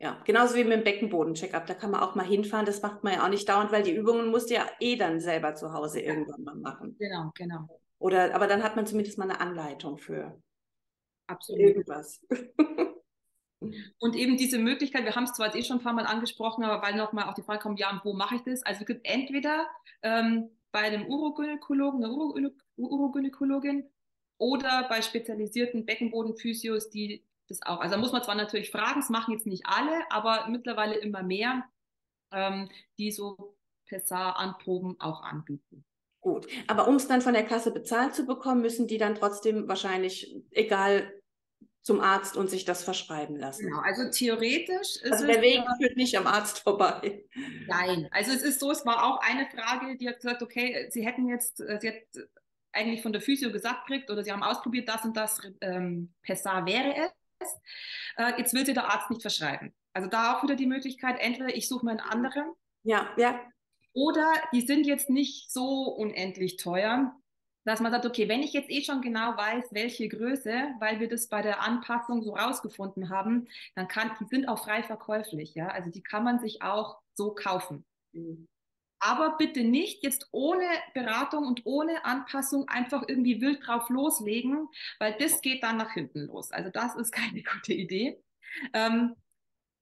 Ja, genauso wie mit dem Beckenboden-Check-up. Da kann man auch mal hinfahren. Das macht man ja auch nicht dauernd, weil die Übungen musst du ja eh dann selber zu Hause irgendwann mal machen. Genau, genau. Oder, aber dann hat man zumindest mal eine Anleitung für Absolut. irgendwas. (laughs) Und eben diese Möglichkeit, wir haben es zwar jetzt eh schon ein paar Mal angesprochen, aber weil nochmal auch die Frage kommt, ja, und wo mache ich das? Also es gibt entweder ähm, bei einem Urogynäkologen, einer Uro Urogynäkologin oder bei spezialisierten Beckenbodenphysios, die das auch. Also da muss man zwar natürlich fragen, das machen jetzt nicht alle, aber mittlerweile immer mehr, ähm, die so Pessar-Anproben auch anbieten. Gut, aber um es dann von der Kasse bezahlt zu bekommen, müssen die dann trotzdem wahrscheinlich, egal zum Arzt und sich das verschreiben lassen. Genau, also theoretisch ist also der Weg führt nicht am Arzt vorbei. Nein, also es ist so, es war auch eine Frage, die hat gesagt, okay, sie hätten jetzt, äh, sie hat eigentlich von der Physio gesagt kriegt oder sie haben ausprobiert, das und das ähm, Pessar wäre es. Äh, jetzt will sie der Arzt nicht verschreiben. Also da auch wieder die Möglichkeit, entweder ich suche mir einen anderen. Ja, ja. Oder die sind jetzt nicht so unendlich teuer dass man sagt, okay, wenn ich jetzt eh schon genau weiß, welche Größe, weil wir das bei der Anpassung so rausgefunden haben, dann kann, die sind auch frei verkäuflich, ja, also die kann man sich auch so kaufen. Mhm. Aber bitte nicht jetzt ohne Beratung und ohne Anpassung einfach irgendwie wild drauf loslegen, weil das geht dann nach hinten los. Also das ist (laughs) keine gute Idee. Ähm,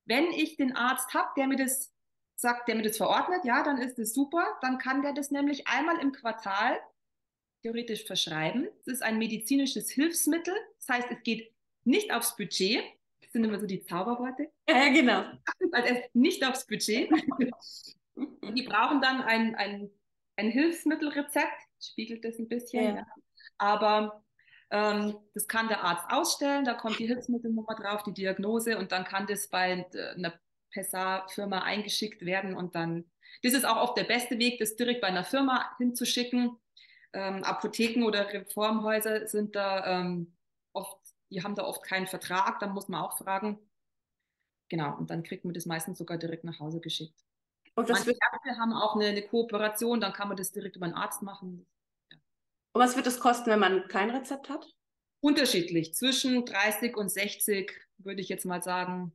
wenn ich den Arzt habe, der mir das sagt, der mir das verordnet, ja, dann ist es super. Dann kann der das nämlich einmal im Quartal theoretisch verschreiben. Es ist ein medizinisches Hilfsmittel. Das heißt, es geht nicht aufs Budget. Das sind immer so die Zauberworte. Ja, genau. (laughs) Also nicht aufs Budget. (laughs) die brauchen dann ein, ein, ein Hilfsmittelrezept, spiegelt das ein bisschen. Ja. Ja. Aber ähm, das kann der Arzt ausstellen, da kommt die Hilfsmittelnummer drauf, die Diagnose und dann kann das bei einer Pessar-Firma eingeschickt werden und dann, das ist auch oft der beste Weg, das direkt bei einer Firma hinzuschicken ähm, Apotheken oder Reformhäuser sind da ähm, oft, die haben da oft keinen Vertrag, dann muss man auch fragen. Genau, und dann kriegt man das meistens sogar direkt nach Hause geschickt. Und Manche Ärzte haben auch eine, eine, Kooperation, dann kann man das direkt über einen Arzt machen. Ja. Und was wird es kosten, wenn man kein Rezept hat? Unterschiedlich, zwischen 30 und 60 würde ich jetzt mal sagen.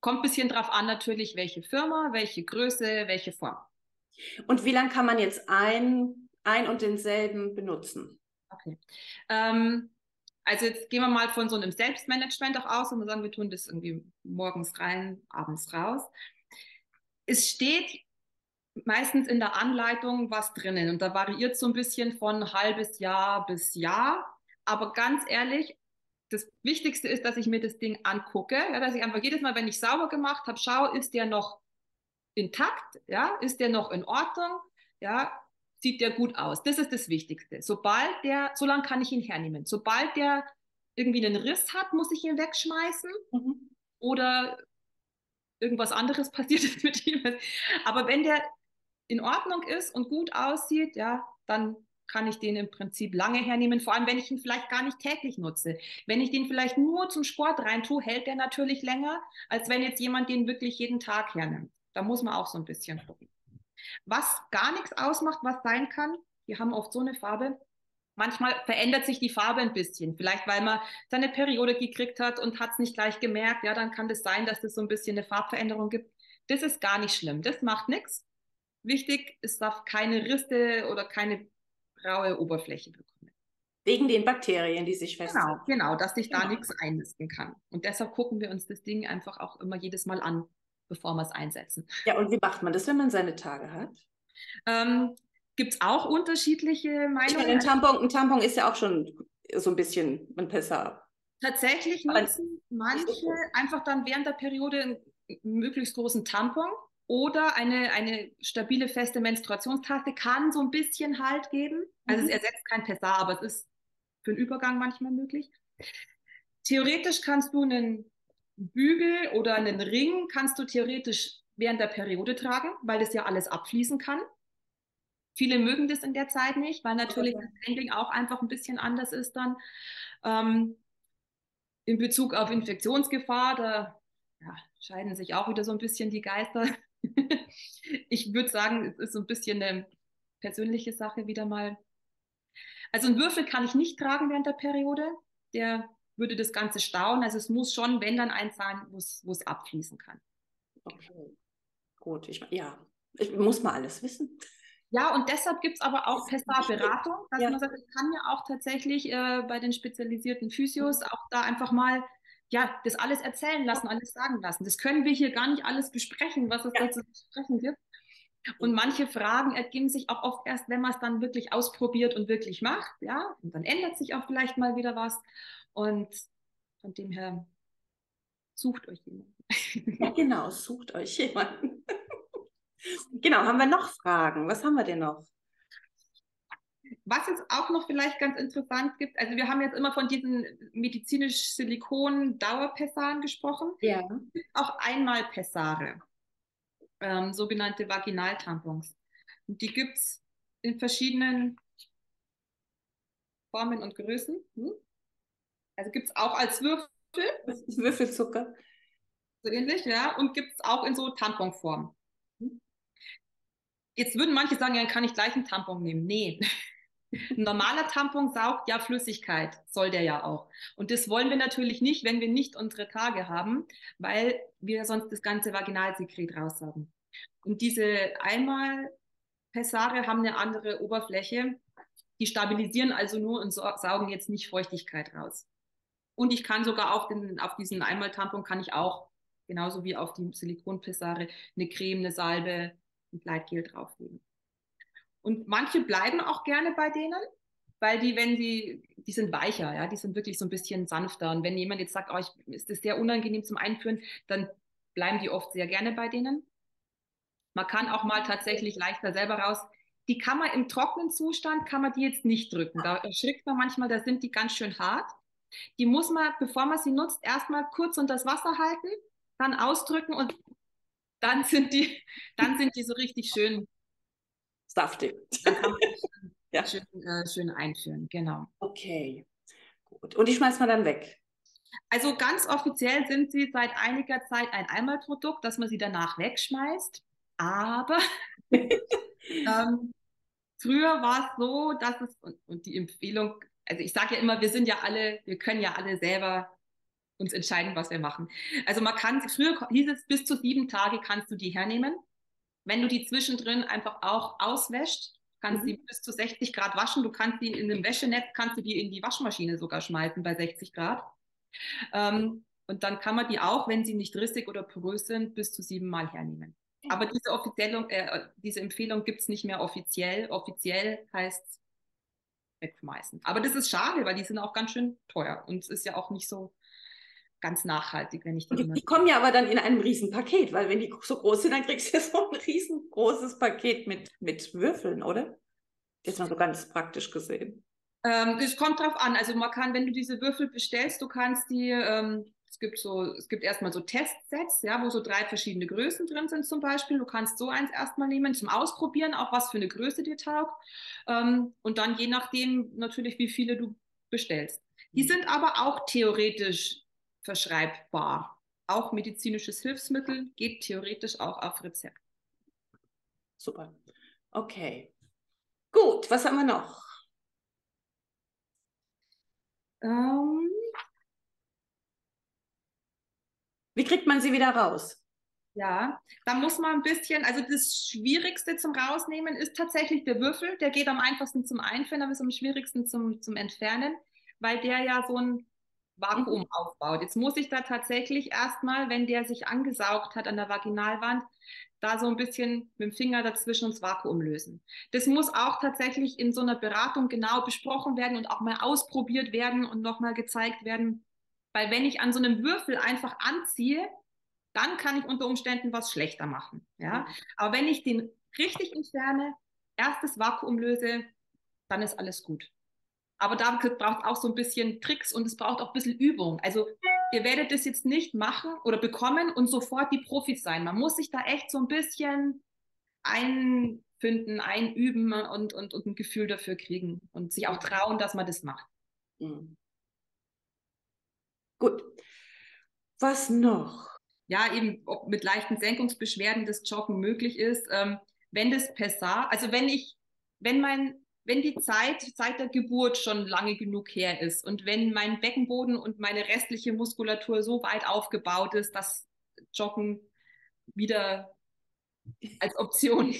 Kommt ein bisschen drauf an natürlich, welche Firma, welche Größe, welche Form. Und wie lange kann man jetzt ein ein und denselben benutzen. Okay. Ähm, also jetzt gehen wir mal von so einem Selbstmanagement auch aus und wir sagen, wir tun das irgendwie morgens rein, abends raus. Es steht meistens in der Anleitung was drinnen und da variiert so ein bisschen von halbes Jahr bis Jahr. Aber ganz ehrlich, das Wichtigste ist, dass ich mir das Ding angucke, ja, dass ich einfach jedes Mal, wenn ich sauber gemacht habe, schaue, ist der noch intakt, ja, ist der noch in Ordnung, ja, sieht der gut aus. Das ist das Wichtigste. Sobald der, so lange kann ich ihn hernehmen. Sobald der irgendwie einen Riss hat, muss ich ihn wegschmeißen mhm. oder irgendwas anderes (laughs) passiert ist mit ihm. Aber wenn der in Ordnung ist und gut aussieht, ja, dann kann ich den im Prinzip lange hernehmen, vor allem wenn ich ihn vielleicht gar nicht täglich nutze. Wenn ich den vielleicht nur zum Sport rein tue, hält der natürlich länger, als wenn jetzt jemand den wirklich jeden Tag hernimmt. Da muss man auch so ein bisschen gucken. Was gar nichts ausmacht, was sein kann, die haben oft so eine Farbe. Manchmal verändert sich die Farbe ein bisschen. Vielleicht, weil man seine Periode gekriegt hat und hat es nicht gleich gemerkt. Ja, dann kann das sein, dass es so ein bisschen eine Farbveränderung gibt. Das ist gar nicht schlimm. Das macht nichts. Wichtig, es darf keine Risse oder keine graue Oberfläche bekommen. Wegen den Bakterien, die sich festsetzen. Genau, genau, dass sich genau. da nichts einnisten kann. Und deshalb gucken wir uns das Ding einfach auch immer jedes Mal an bevor wir es einsetzen. Ja, und wie macht man das, wenn man seine Tage hat? Ähm, Gibt es auch unterschiedliche Meinungen? Meine, ein Tampon, ein Tampon ist ja auch schon so ein bisschen ein Pessar. Tatsächlich nutzen manche einfach dann während der Periode einen möglichst großen Tampon oder eine, eine stabile, feste Menstruationstaste kann so ein bisschen Halt geben. Also mhm. es ersetzt kein Pessar, aber es ist für den Übergang manchmal möglich. Theoretisch kannst du einen Bügel oder einen Ring kannst du theoretisch während der Periode tragen, weil das ja alles abfließen kann. Viele mögen das in der Zeit nicht, weil natürlich okay. das Handling auch einfach ein bisschen anders ist dann. Ähm, in Bezug auf Infektionsgefahr, da ja, scheiden sich auch wieder so ein bisschen die Geister. (laughs) ich würde sagen, es ist so ein bisschen eine persönliche Sache wieder mal. Also einen Würfel kann ich nicht tragen während der Periode. Der würde das Ganze stauen. Also es muss schon, wenn dann eins sein, wo es abfließen kann. Okay. Gut, ich, ja, ich muss mal alles wissen. Ja, und deshalb gibt es aber auch Pessar-Beratung, dass ja. man sagt, ich kann ja auch tatsächlich äh, bei den spezialisierten Physios mhm. auch da einfach mal ja, das alles erzählen lassen, alles sagen lassen. Das können wir hier gar nicht alles besprechen, was es ja. da zu besprechen gibt. Und manche Fragen ergeben sich auch oft erst, wenn man es dann wirklich ausprobiert und wirklich macht, ja. Und dann ändert sich auch vielleicht mal wieder was. Und von dem her sucht euch jemanden. Ja, (laughs) genau, sucht euch jemanden. Genau, haben wir noch Fragen? Was haben wir denn noch? Was es auch noch vielleicht ganz interessant gibt, also wir haben jetzt immer von diesen medizinisch silikon dauerpessaren gesprochen. Ja. Es gibt auch einmal Pessare, ähm, sogenannte Vaginaltampons. Und die gibt es in verschiedenen Formen und Größen. Hm? Also gibt es auch als Würfel. (laughs) Würfelzucker. So ähnlich, ja. Und gibt es auch in so Tamponform. Jetzt würden manche sagen, ja, dann kann ich gleich einen Tampon nehmen. Nee. (laughs) Ein normaler Tampon saugt ja Flüssigkeit, soll der ja auch. Und das wollen wir natürlich nicht, wenn wir nicht unsere Tage haben, weil wir sonst das ganze Vaginalsekret raussaugen. Und diese einmal Pessare haben eine andere Oberfläche. Die stabilisieren also nur und saugen jetzt nicht Feuchtigkeit raus. Und ich kann sogar auf, den, auf diesen Einmal-Tampon kann ich auch, genauso wie auf die Silikonpessare, eine Creme, eine Salbe, ein Gleitgel drauflegen. Und manche bleiben auch gerne bei denen, weil die, wenn sie, die sind weicher, ja, die sind wirklich so ein bisschen sanfter. Und wenn jemand jetzt sagt, oh, ich, ist das sehr unangenehm zum Einführen, dann bleiben die oft sehr gerne bei denen. Man kann auch mal tatsächlich leichter selber raus. Die kann man im trockenen Zustand, kann man die jetzt nicht drücken. Da erschrickt man manchmal, da sind die ganz schön hart. Die muss man, bevor man sie nutzt, erstmal kurz unter das Wasser halten, dann ausdrücken und dann sind die, (laughs) dann sind die so richtig schön saftig. (laughs) ja. schön, äh, schön einführen, genau. Okay, gut. Und die schmeißt man dann weg? Also ganz offiziell sind sie seit einiger Zeit ein Einmalprodukt, dass man sie danach wegschmeißt. Aber (laughs) ähm, früher war es so, dass es, und, und die Empfehlung, also ich sage ja immer, wir sind ja alle, wir können ja alle selber uns entscheiden, was wir machen. Also man kann, früher hieß es, bis zu sieben Tage kannst du die hernehmen. Wenn du die zwischendrin einfach auch auswäscht, kannst mhm. die bis zu 60 Grad waschen. Du kannst die in einem Wäschenetz, kannst du die in die Waschmaschine sogar schmeißen bei 60 Grad. Ähm, und dann kann man die auch, wenn sie nicht rissig oder porös sind, bis zu sieben Mal hernehmen. Aber diese, offizielle, äh, diese Empfehlung gibt es nicht mehr offiziell. Offiziell heißt wegschmeißen. Aber das ist schade, weil die sind auch ganz schön teuer. Und es ist ja auch nicht so ganz nachhaltig, wenn ich die. Die, die kommen ja aber dann in einem Riesenpaket, weil wenn die so groß sind, dann kriegst du ja so ein riesengroßes Paket mit, mit Würfeln, oder? Jetzt mal so ganz praktisch gesehen. Ähm, das kommt drauf an. Also man kann, wenn du diese Würfel bestellst, du kannst die, ähm, es gibt so, es gibt erstmal so Testsets, ja, wo so drei verschiedene Größen drin sind zum Beispiel. Du kannst so eins erstmal nehmen zum Ausprobieren, auch was für eine Größe dir taugt. Ähm, und dann je nachdem natürlich, wie viele du bestellst. Die mhm. sind aber auch theoretisch verschreibbar. Auch medizinisches Hilfsmittel geht theoretisch auch auf Rezept. Super. Okay. Gut, was haben wir noch? Ähm, Wie kriegt man sie wieder raus? Ja, da muss man ein bisschen, also das Schwierigste zum Rausnehmen ist tatsächlich der Würfel. Der geht am einfachsten zum Einführen, aber ist am schwierigsten zum, zum Entfernen, weil der ja so ein Vakuum mhm. aufbaut. Jetzt muss ich da tatsächlich erstmal, wenn der sich angesaugt hat an der Vaginalwand, da so ein bisschen mit dem Finger dazwischen ins Vakuum lösen. Das muss auch tatsächlich in so einer Beratung genau besprochen werden und auch mal ausprobiert werden und nochmal gezeigt werden. Weil wenn ich an so einem Würfel einfach anziehe, dann kann ich unter Umständen was schlechter machen. Ja? Mhm. Aber wenn ich den richtig entferne, erstes Vakuum löse, dann ist alles gut. Aber da braucht es auch so ein bisschen Tricks und es braucht auch ein bisschen Übung. Also ihr werdet das jetzt nicht machen oder bekommen und sofort die Profis sein. Man muss sich da echt so ein bisschen einfinden, einüben und, und, und ein Gefühl dafür kriegen und sich auch trauen, dass man das macht. Mhm. Gut. Was noch? Ja, eben, ob mit leichten Senkungsbeschwerden das Joggen möglich ist. Ähm, wenn das Pessar, also wenn ich, wenn mein wenn die Zeit seit der Geburt schon lange genug her ist und wenn mein Beckenboden und meine restliche Muskulatur so weit aufgebaut ist, dass Joggen wieder als Option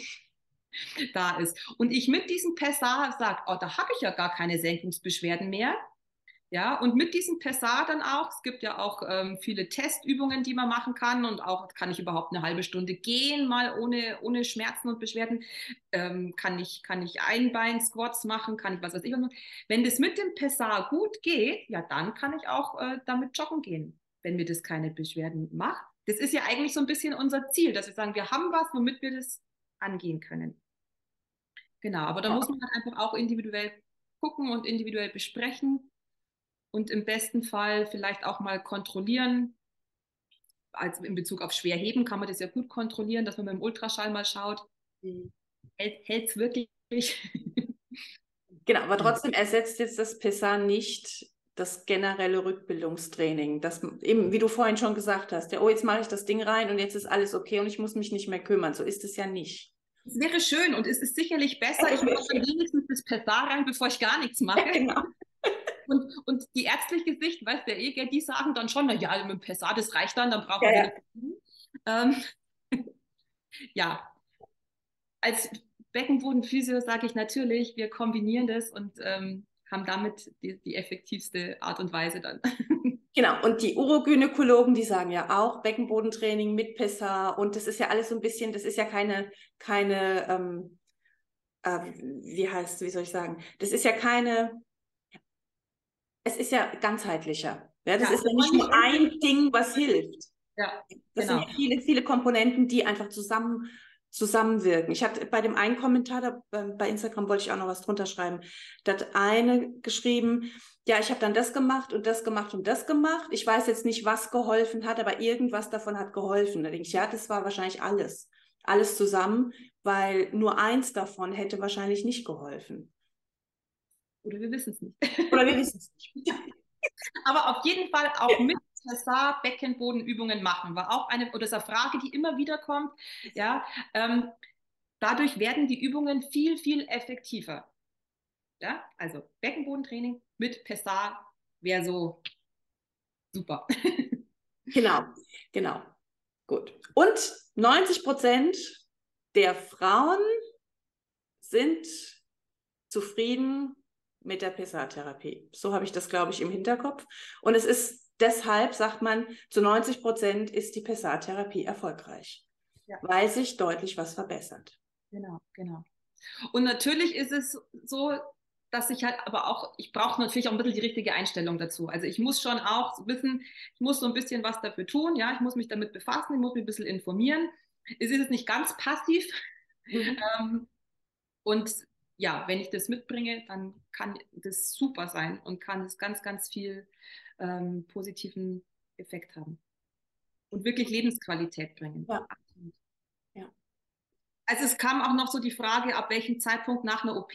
(laughs) da ist. Und ich mit diesem Pessar sage, oh, da habe ich ja gar keine Senkungsbeschwerden mehr, Ja, und mit diesem Pessar dann auch, es gibt ja auch ähm, viele Testübungen, die man machen kann und auch kann ich überhaupt eine halbe Stunde gehen, mal ohne, ohne Schmerzen und Beschwerden, ähm, kann ich, kann ich Einbein-Squats machen, kann ich was weiß ich was machen. Wenn das mit dem Pessar gut geht, ja, dann kann ich auch äh, damit joggen gehen, wenn mir das keine Beschwerden macht. Das ist ja eigentlich so ein bisschen unser Ziel, dass wir sagen, wir haben was, womit wir das angehen können. Genau, aber da muss man halt einfach auch individuell gucken und individuell besprechen und im besten Fall vielleicht auch mal kontrollieren. Also in Bezug auf Schwerheben kann man das ja gut kontrollieren, dass man mit dem Ultraschall mal schaut, mhm. hält es wirklich. (laughs) genau, aber trotzdem ersetzt jetzt das PESA nicht das generelle Rückbildungstraining. Das eben, wie du vorhin schon gesagt hast, ja, oh, jetzt mache ich das Ding rein und jetzt ist alles okay und ich muss mich nicht mehr kümmern. So ist es ja nicht. Es wäre schön und es ist sicherlich besser, ich mache wenigstens das PESA rein, bevor ich gar nichts mache. Ja, genau. Und, und die ärztliche Sicht, weißt du, eh, die sagen dann schon, na ja, mit dem Pessar, das reicht dann, dann brauchen ja, wir ja. Ähm, (laughs) ja, als Beckenbodenphysio sage ich natürlich, wir kombinieren das und ähm, haben damit die, die, effektivste Art und Weise dann. (laughs) Genau, und die Urogynäkologen, die sagen ja auch Beckenbodentraining mit Pessar und das ist ja alles so ein bisschen, das ist ja keine, keine ähm, äh, wie heißt, wie soll ich sagen, das ist ja keine es ist ja ganzheitlicher. Ja, das ja, ist ja nicht nur ein Ding, was hilft. Ja, das genau. sind ja viele, viele Komponenten, die einfach zusammen, zusammenwirken. Ich hatte bei dem einen Kommentar, da, bei Instagram wollte ich auch noch was drunter schreiben, da hat eine geschrieben, ja, ich habe dann das gemacht und das gemacht und das gemacht. Ich weiß jetzt nicht, was geholfen hat, aber irgendwas davon hat geholfen. Da denke ich, ja, das war wahrscheinlich alles. Alles zusammen, weil nur eins davon hätte wahrscheinlich nicht geholfen. Oder wir wissen es nicht. Oder wir wissen es nicht. (laughs) Aber auf jeden Fall auch mit Tassar Beckenbodenübungen machen, war auch eine, oder ist eine Frage, die immer wieder kommt. Ja, ähm, dadurch werden die Übungen viel, viel effektiver. Ja, also Beckenbodentraining mit Pessar wäre so super. (laughs) genau, genau. Gut. Und 90 Prozent der Frauen sind zufrieden mit der PSA-Therapie. So habe ich das, glaube ich, im Hinterkopf. Und es ist deshalb, sagt man, zu 90 Prozent ist die PSA-Therapie erfolgreich, ja. weil sich deutlich was verbessert. Genau, genau. Und natürlich ist es so, dass ich halt aber auch, ich brauche natürlich auch ein bisschen die richtige Einstellung dazu. Also ich muss schon auch wissen, ich muss so ein bisschen was dafür tun, ja, ich muss mich damit befassen, ich muss mich ein bisschen informieren. Es ist nicht ganz passiv. Mhm. Ähm, und ja, wenn ich das mitbringe, dann kann das super sein und kann es ganz, ganz viel ähm, positiven Effekt haben. Und wirklich Lebensqualität bringen. Ja. ja. Also es kam auch noch so die Frage, ab welchem Zeitpunkt nach einer OP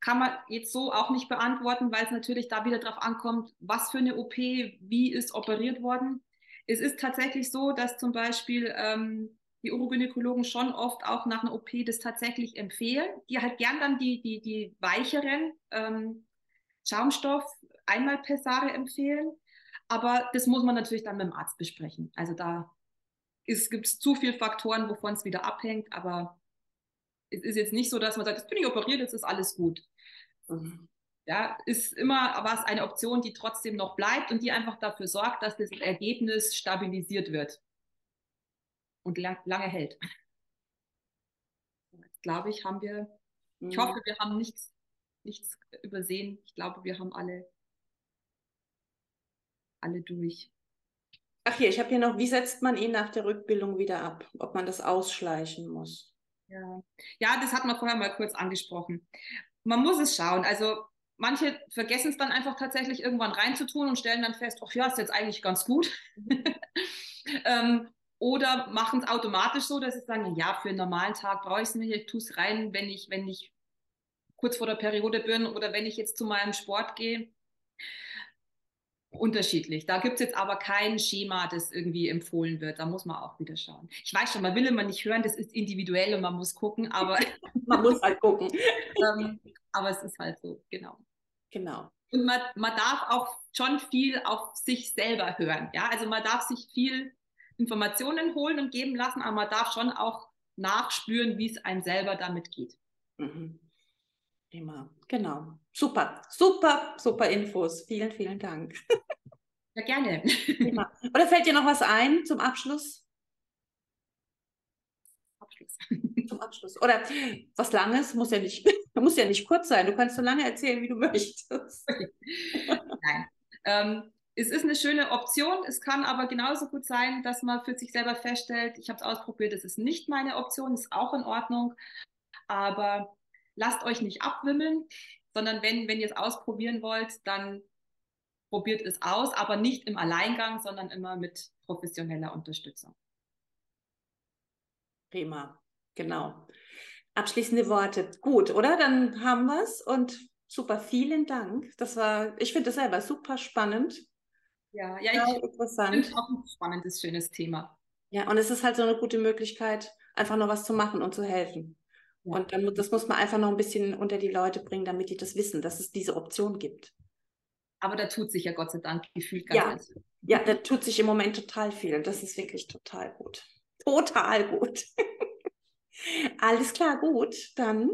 kann man jetzt so auch nicht beantworten, weil es natürlich da wieder darauf ankommt, was für eine OP, wie ist operiert worden. Es ist tatsächlich so, dass zum Beispiel ähm, die Urogynäkologen schon oft auch nach einer OP das tatsächlich empfehlen, die halt gern dann die, die, die weicheren ähm, Schaumstoff einmal Pessare empfehlen. Aber das muss man natürlich dann mit dem Arzt besprechen. Also da gibt es zu viele Faktoren, wovon es wieder abhängt. Aber es ist jetzt nicht so, dass man sagt, jetzt bin ich operiert, jetzt ist alles gut. Mhm. Ja, ist immer was eine Option, die trotzdem noch bleibt und die einfach dafür sorgt, dass das Ergebnis stabilisiert wird und lang, lange hält. Jetzt glaube ich, haben wir, ich mhm. hoffe, wir haben nichts, nichts übersehen. Ich glaube, wir haben alle, alle durch. Ach hier, ich habe hier noch, wie setzt man ihn nach der Rückbildung wieder ab? Ob man das ausschleichen muss? Ja. ja, das hat man vorher mal kurz angesprochen. Man muss es schauen. Also manche vergessen es dann einfach tatsächlich irgendwann reinzutun und stellen dann fest, ach ja, ist jetzt eigentlich ganz gut. Mhm. (laughs) ähm, oder machen es automatisch so, dass sie sagen, ja, für einen normalen Tag brauche ich es nicht, ich tue es rein, wenn ich, wenn ich kurz vor der Periode bin oder wenn ich jetzt zu meinem Sport gehe. Unterschiedlich. Da gibt es jetzt aber kein Schema, das irgendwie empfohlen wird. Da muss man auch wieder schauen. Ich weiß schon, man will immer nicht hören, das ist individuell und man muss gucken, aber (laughs) man muss halt gucken. (laughs) ähm, aber es ist halt so, genau. Genau. Und man, man darf auch schon viel auf sich selber hören. Ja, also man darf sich viel Informationen holen und geben lassen, aber man darf schon auch nachspüren, wie es einem selber damit geht. Mhm. Prima, genau. Super, super, super Infos. Vielen, vielen Dank. (laughs) Ja, gerne. Prima. Oder fällt dir noch was ein zum Abschluss? Abschluss. Zum Abschluss. Oder was Langes, muss ja nicht, (laughs) muss ja nicht kurz sein. Du kannst so lange erzählen, wie du möchtest. (laughs) Nein. Ähm, es ist eine schöne Option. Es kann aber genauso gut sein, dass man für sich selber feststellt, ich habe es ausprobiert, es ist nicht meine Option, ist auch in Ordnung. Aber lasst euch nicht abwimmeln, sondern wenn, wenn ihr es ausprobieren wollt, dann probiert es aus, aber nicht im Alleingang, sondern immer mit professioneller Unterstützung. Prima, genau. Abschließende Worte. Gut, oder? Dann haben wir es und super, vielen Dank. Das war, ich finde das selber super spannend. Ja, ja, ich interessant. finde auch ein spannendes, schönes Thema. Ja, und es ist halt so eine gute Möglichkeit, einfach noch was zu machen und zu helfen. Ja. Und dann, das muss man einfach noch ein bisschen unter die Leute bringen, damit die das wissen, dass es diese Option gibt. Aber da tut sich ja Gott sei Dank gefühlt ganz ja. Ja, da tut sich im Moment total viel und das ist wirklich total gut. Total gut. (laughs) Alles klar, gut. Dann.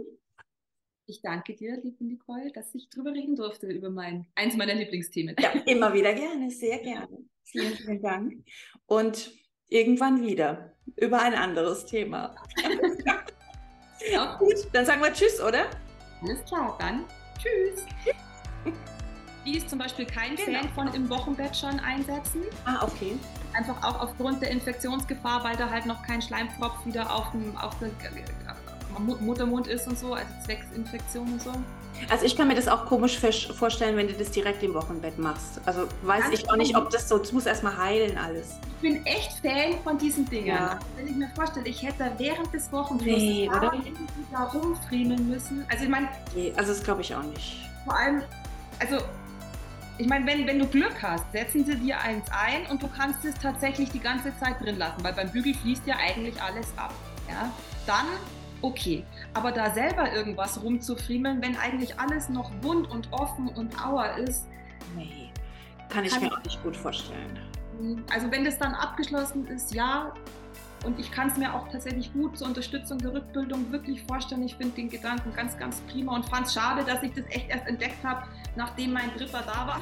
Ich danke dir, liebe Nicole, dass ich drüber reden durfte, über mein, eins meiner Lieblingsthemen. Ja, (laughs) immer wieder gerne, sehr gerne. Vielen, vielen Dank. Und irgendwann wieder über ein anderes Thema. (laughs) ja. Gut, dann sagen wir Tschüss, oder? Alles klar, dann Tschüss. Die ist zum Beispiel kein genau. Fan von im Wochenbett schon einsetzen. Ah, okay. Einfach auch aufgrund der Infektionsgefahr, weil da halt noch kein Schleimpfropf wieder auf dem, auf dem Muttermund ist und so, also zwecks Infektion und so. Also ich kann mir das auch komisch vorstellen, wenn du das direkt im Wochenbett machst. Also weiß ich auch nicht, ob das so, es muss erstmal heilen alles. Ich bin echt Fan von diesen Dingen. Ja. Wenn ich mir vorstelle, ich hätte während des Wochenbetts nee, da da rumfriemeln müssen. Also ich meine... Nee, also das glaube ich auch nicht. Vor allem, also ich meine, wenn, wenn du Glück hast, setzen sie dir eins ein und du kannst es tatsächlich die ganze Zeit drin lassen, weil beim Bügel fließt ja eigentlich alles ab. Ja? Dann okay. Aber da selber irgendwas rumzufriemeln, wenn eigentlich alles noch wund und offen und auer ist. Nee, kann ich kann mir auch nicht gut vorstellen. Also wenn das dann abgeschlossen ist, ja. Und ich kann es mir auch tatsächlich gut zur Unterstützung der Rückbildung wirklich vorstellen. Ich finde den Gedanken ganz, ganz prima und fand es schade, dass ich das echt erst entdeckt habe, nachdem mein Dritter da war.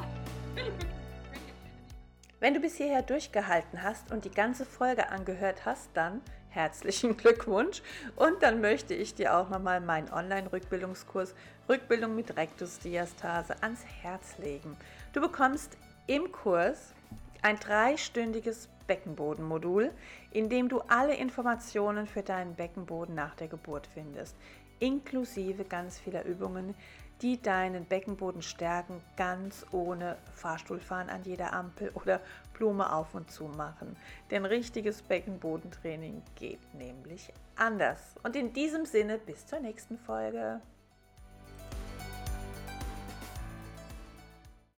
Wenn du bis hierher durchgehalten hast und die ganze Folge angehört hast, dann herzlichen (laughs) Glückwunsch. Und dann möchte ich dir auch nochmal meinen Online-Rückbildungskurs Rückbildung mit Rektusdiastase ans Herz legen. Du bekommst im Kurs ein dreistündiges Beckenbodenmodul, in dem du alle Informationen für deinen Beckenboden nach der Geburt findest, inklusive ganz vieler Übungen, die deinen Beckenboden stärken, ganz ohne Fahrstuhlfahren an jeder Ampel oder Blume auf und zu machen. Denn richtiges Beckenbodentraining geht nämlich anders. Und in diesem Sinne bis zur nächsten Folge.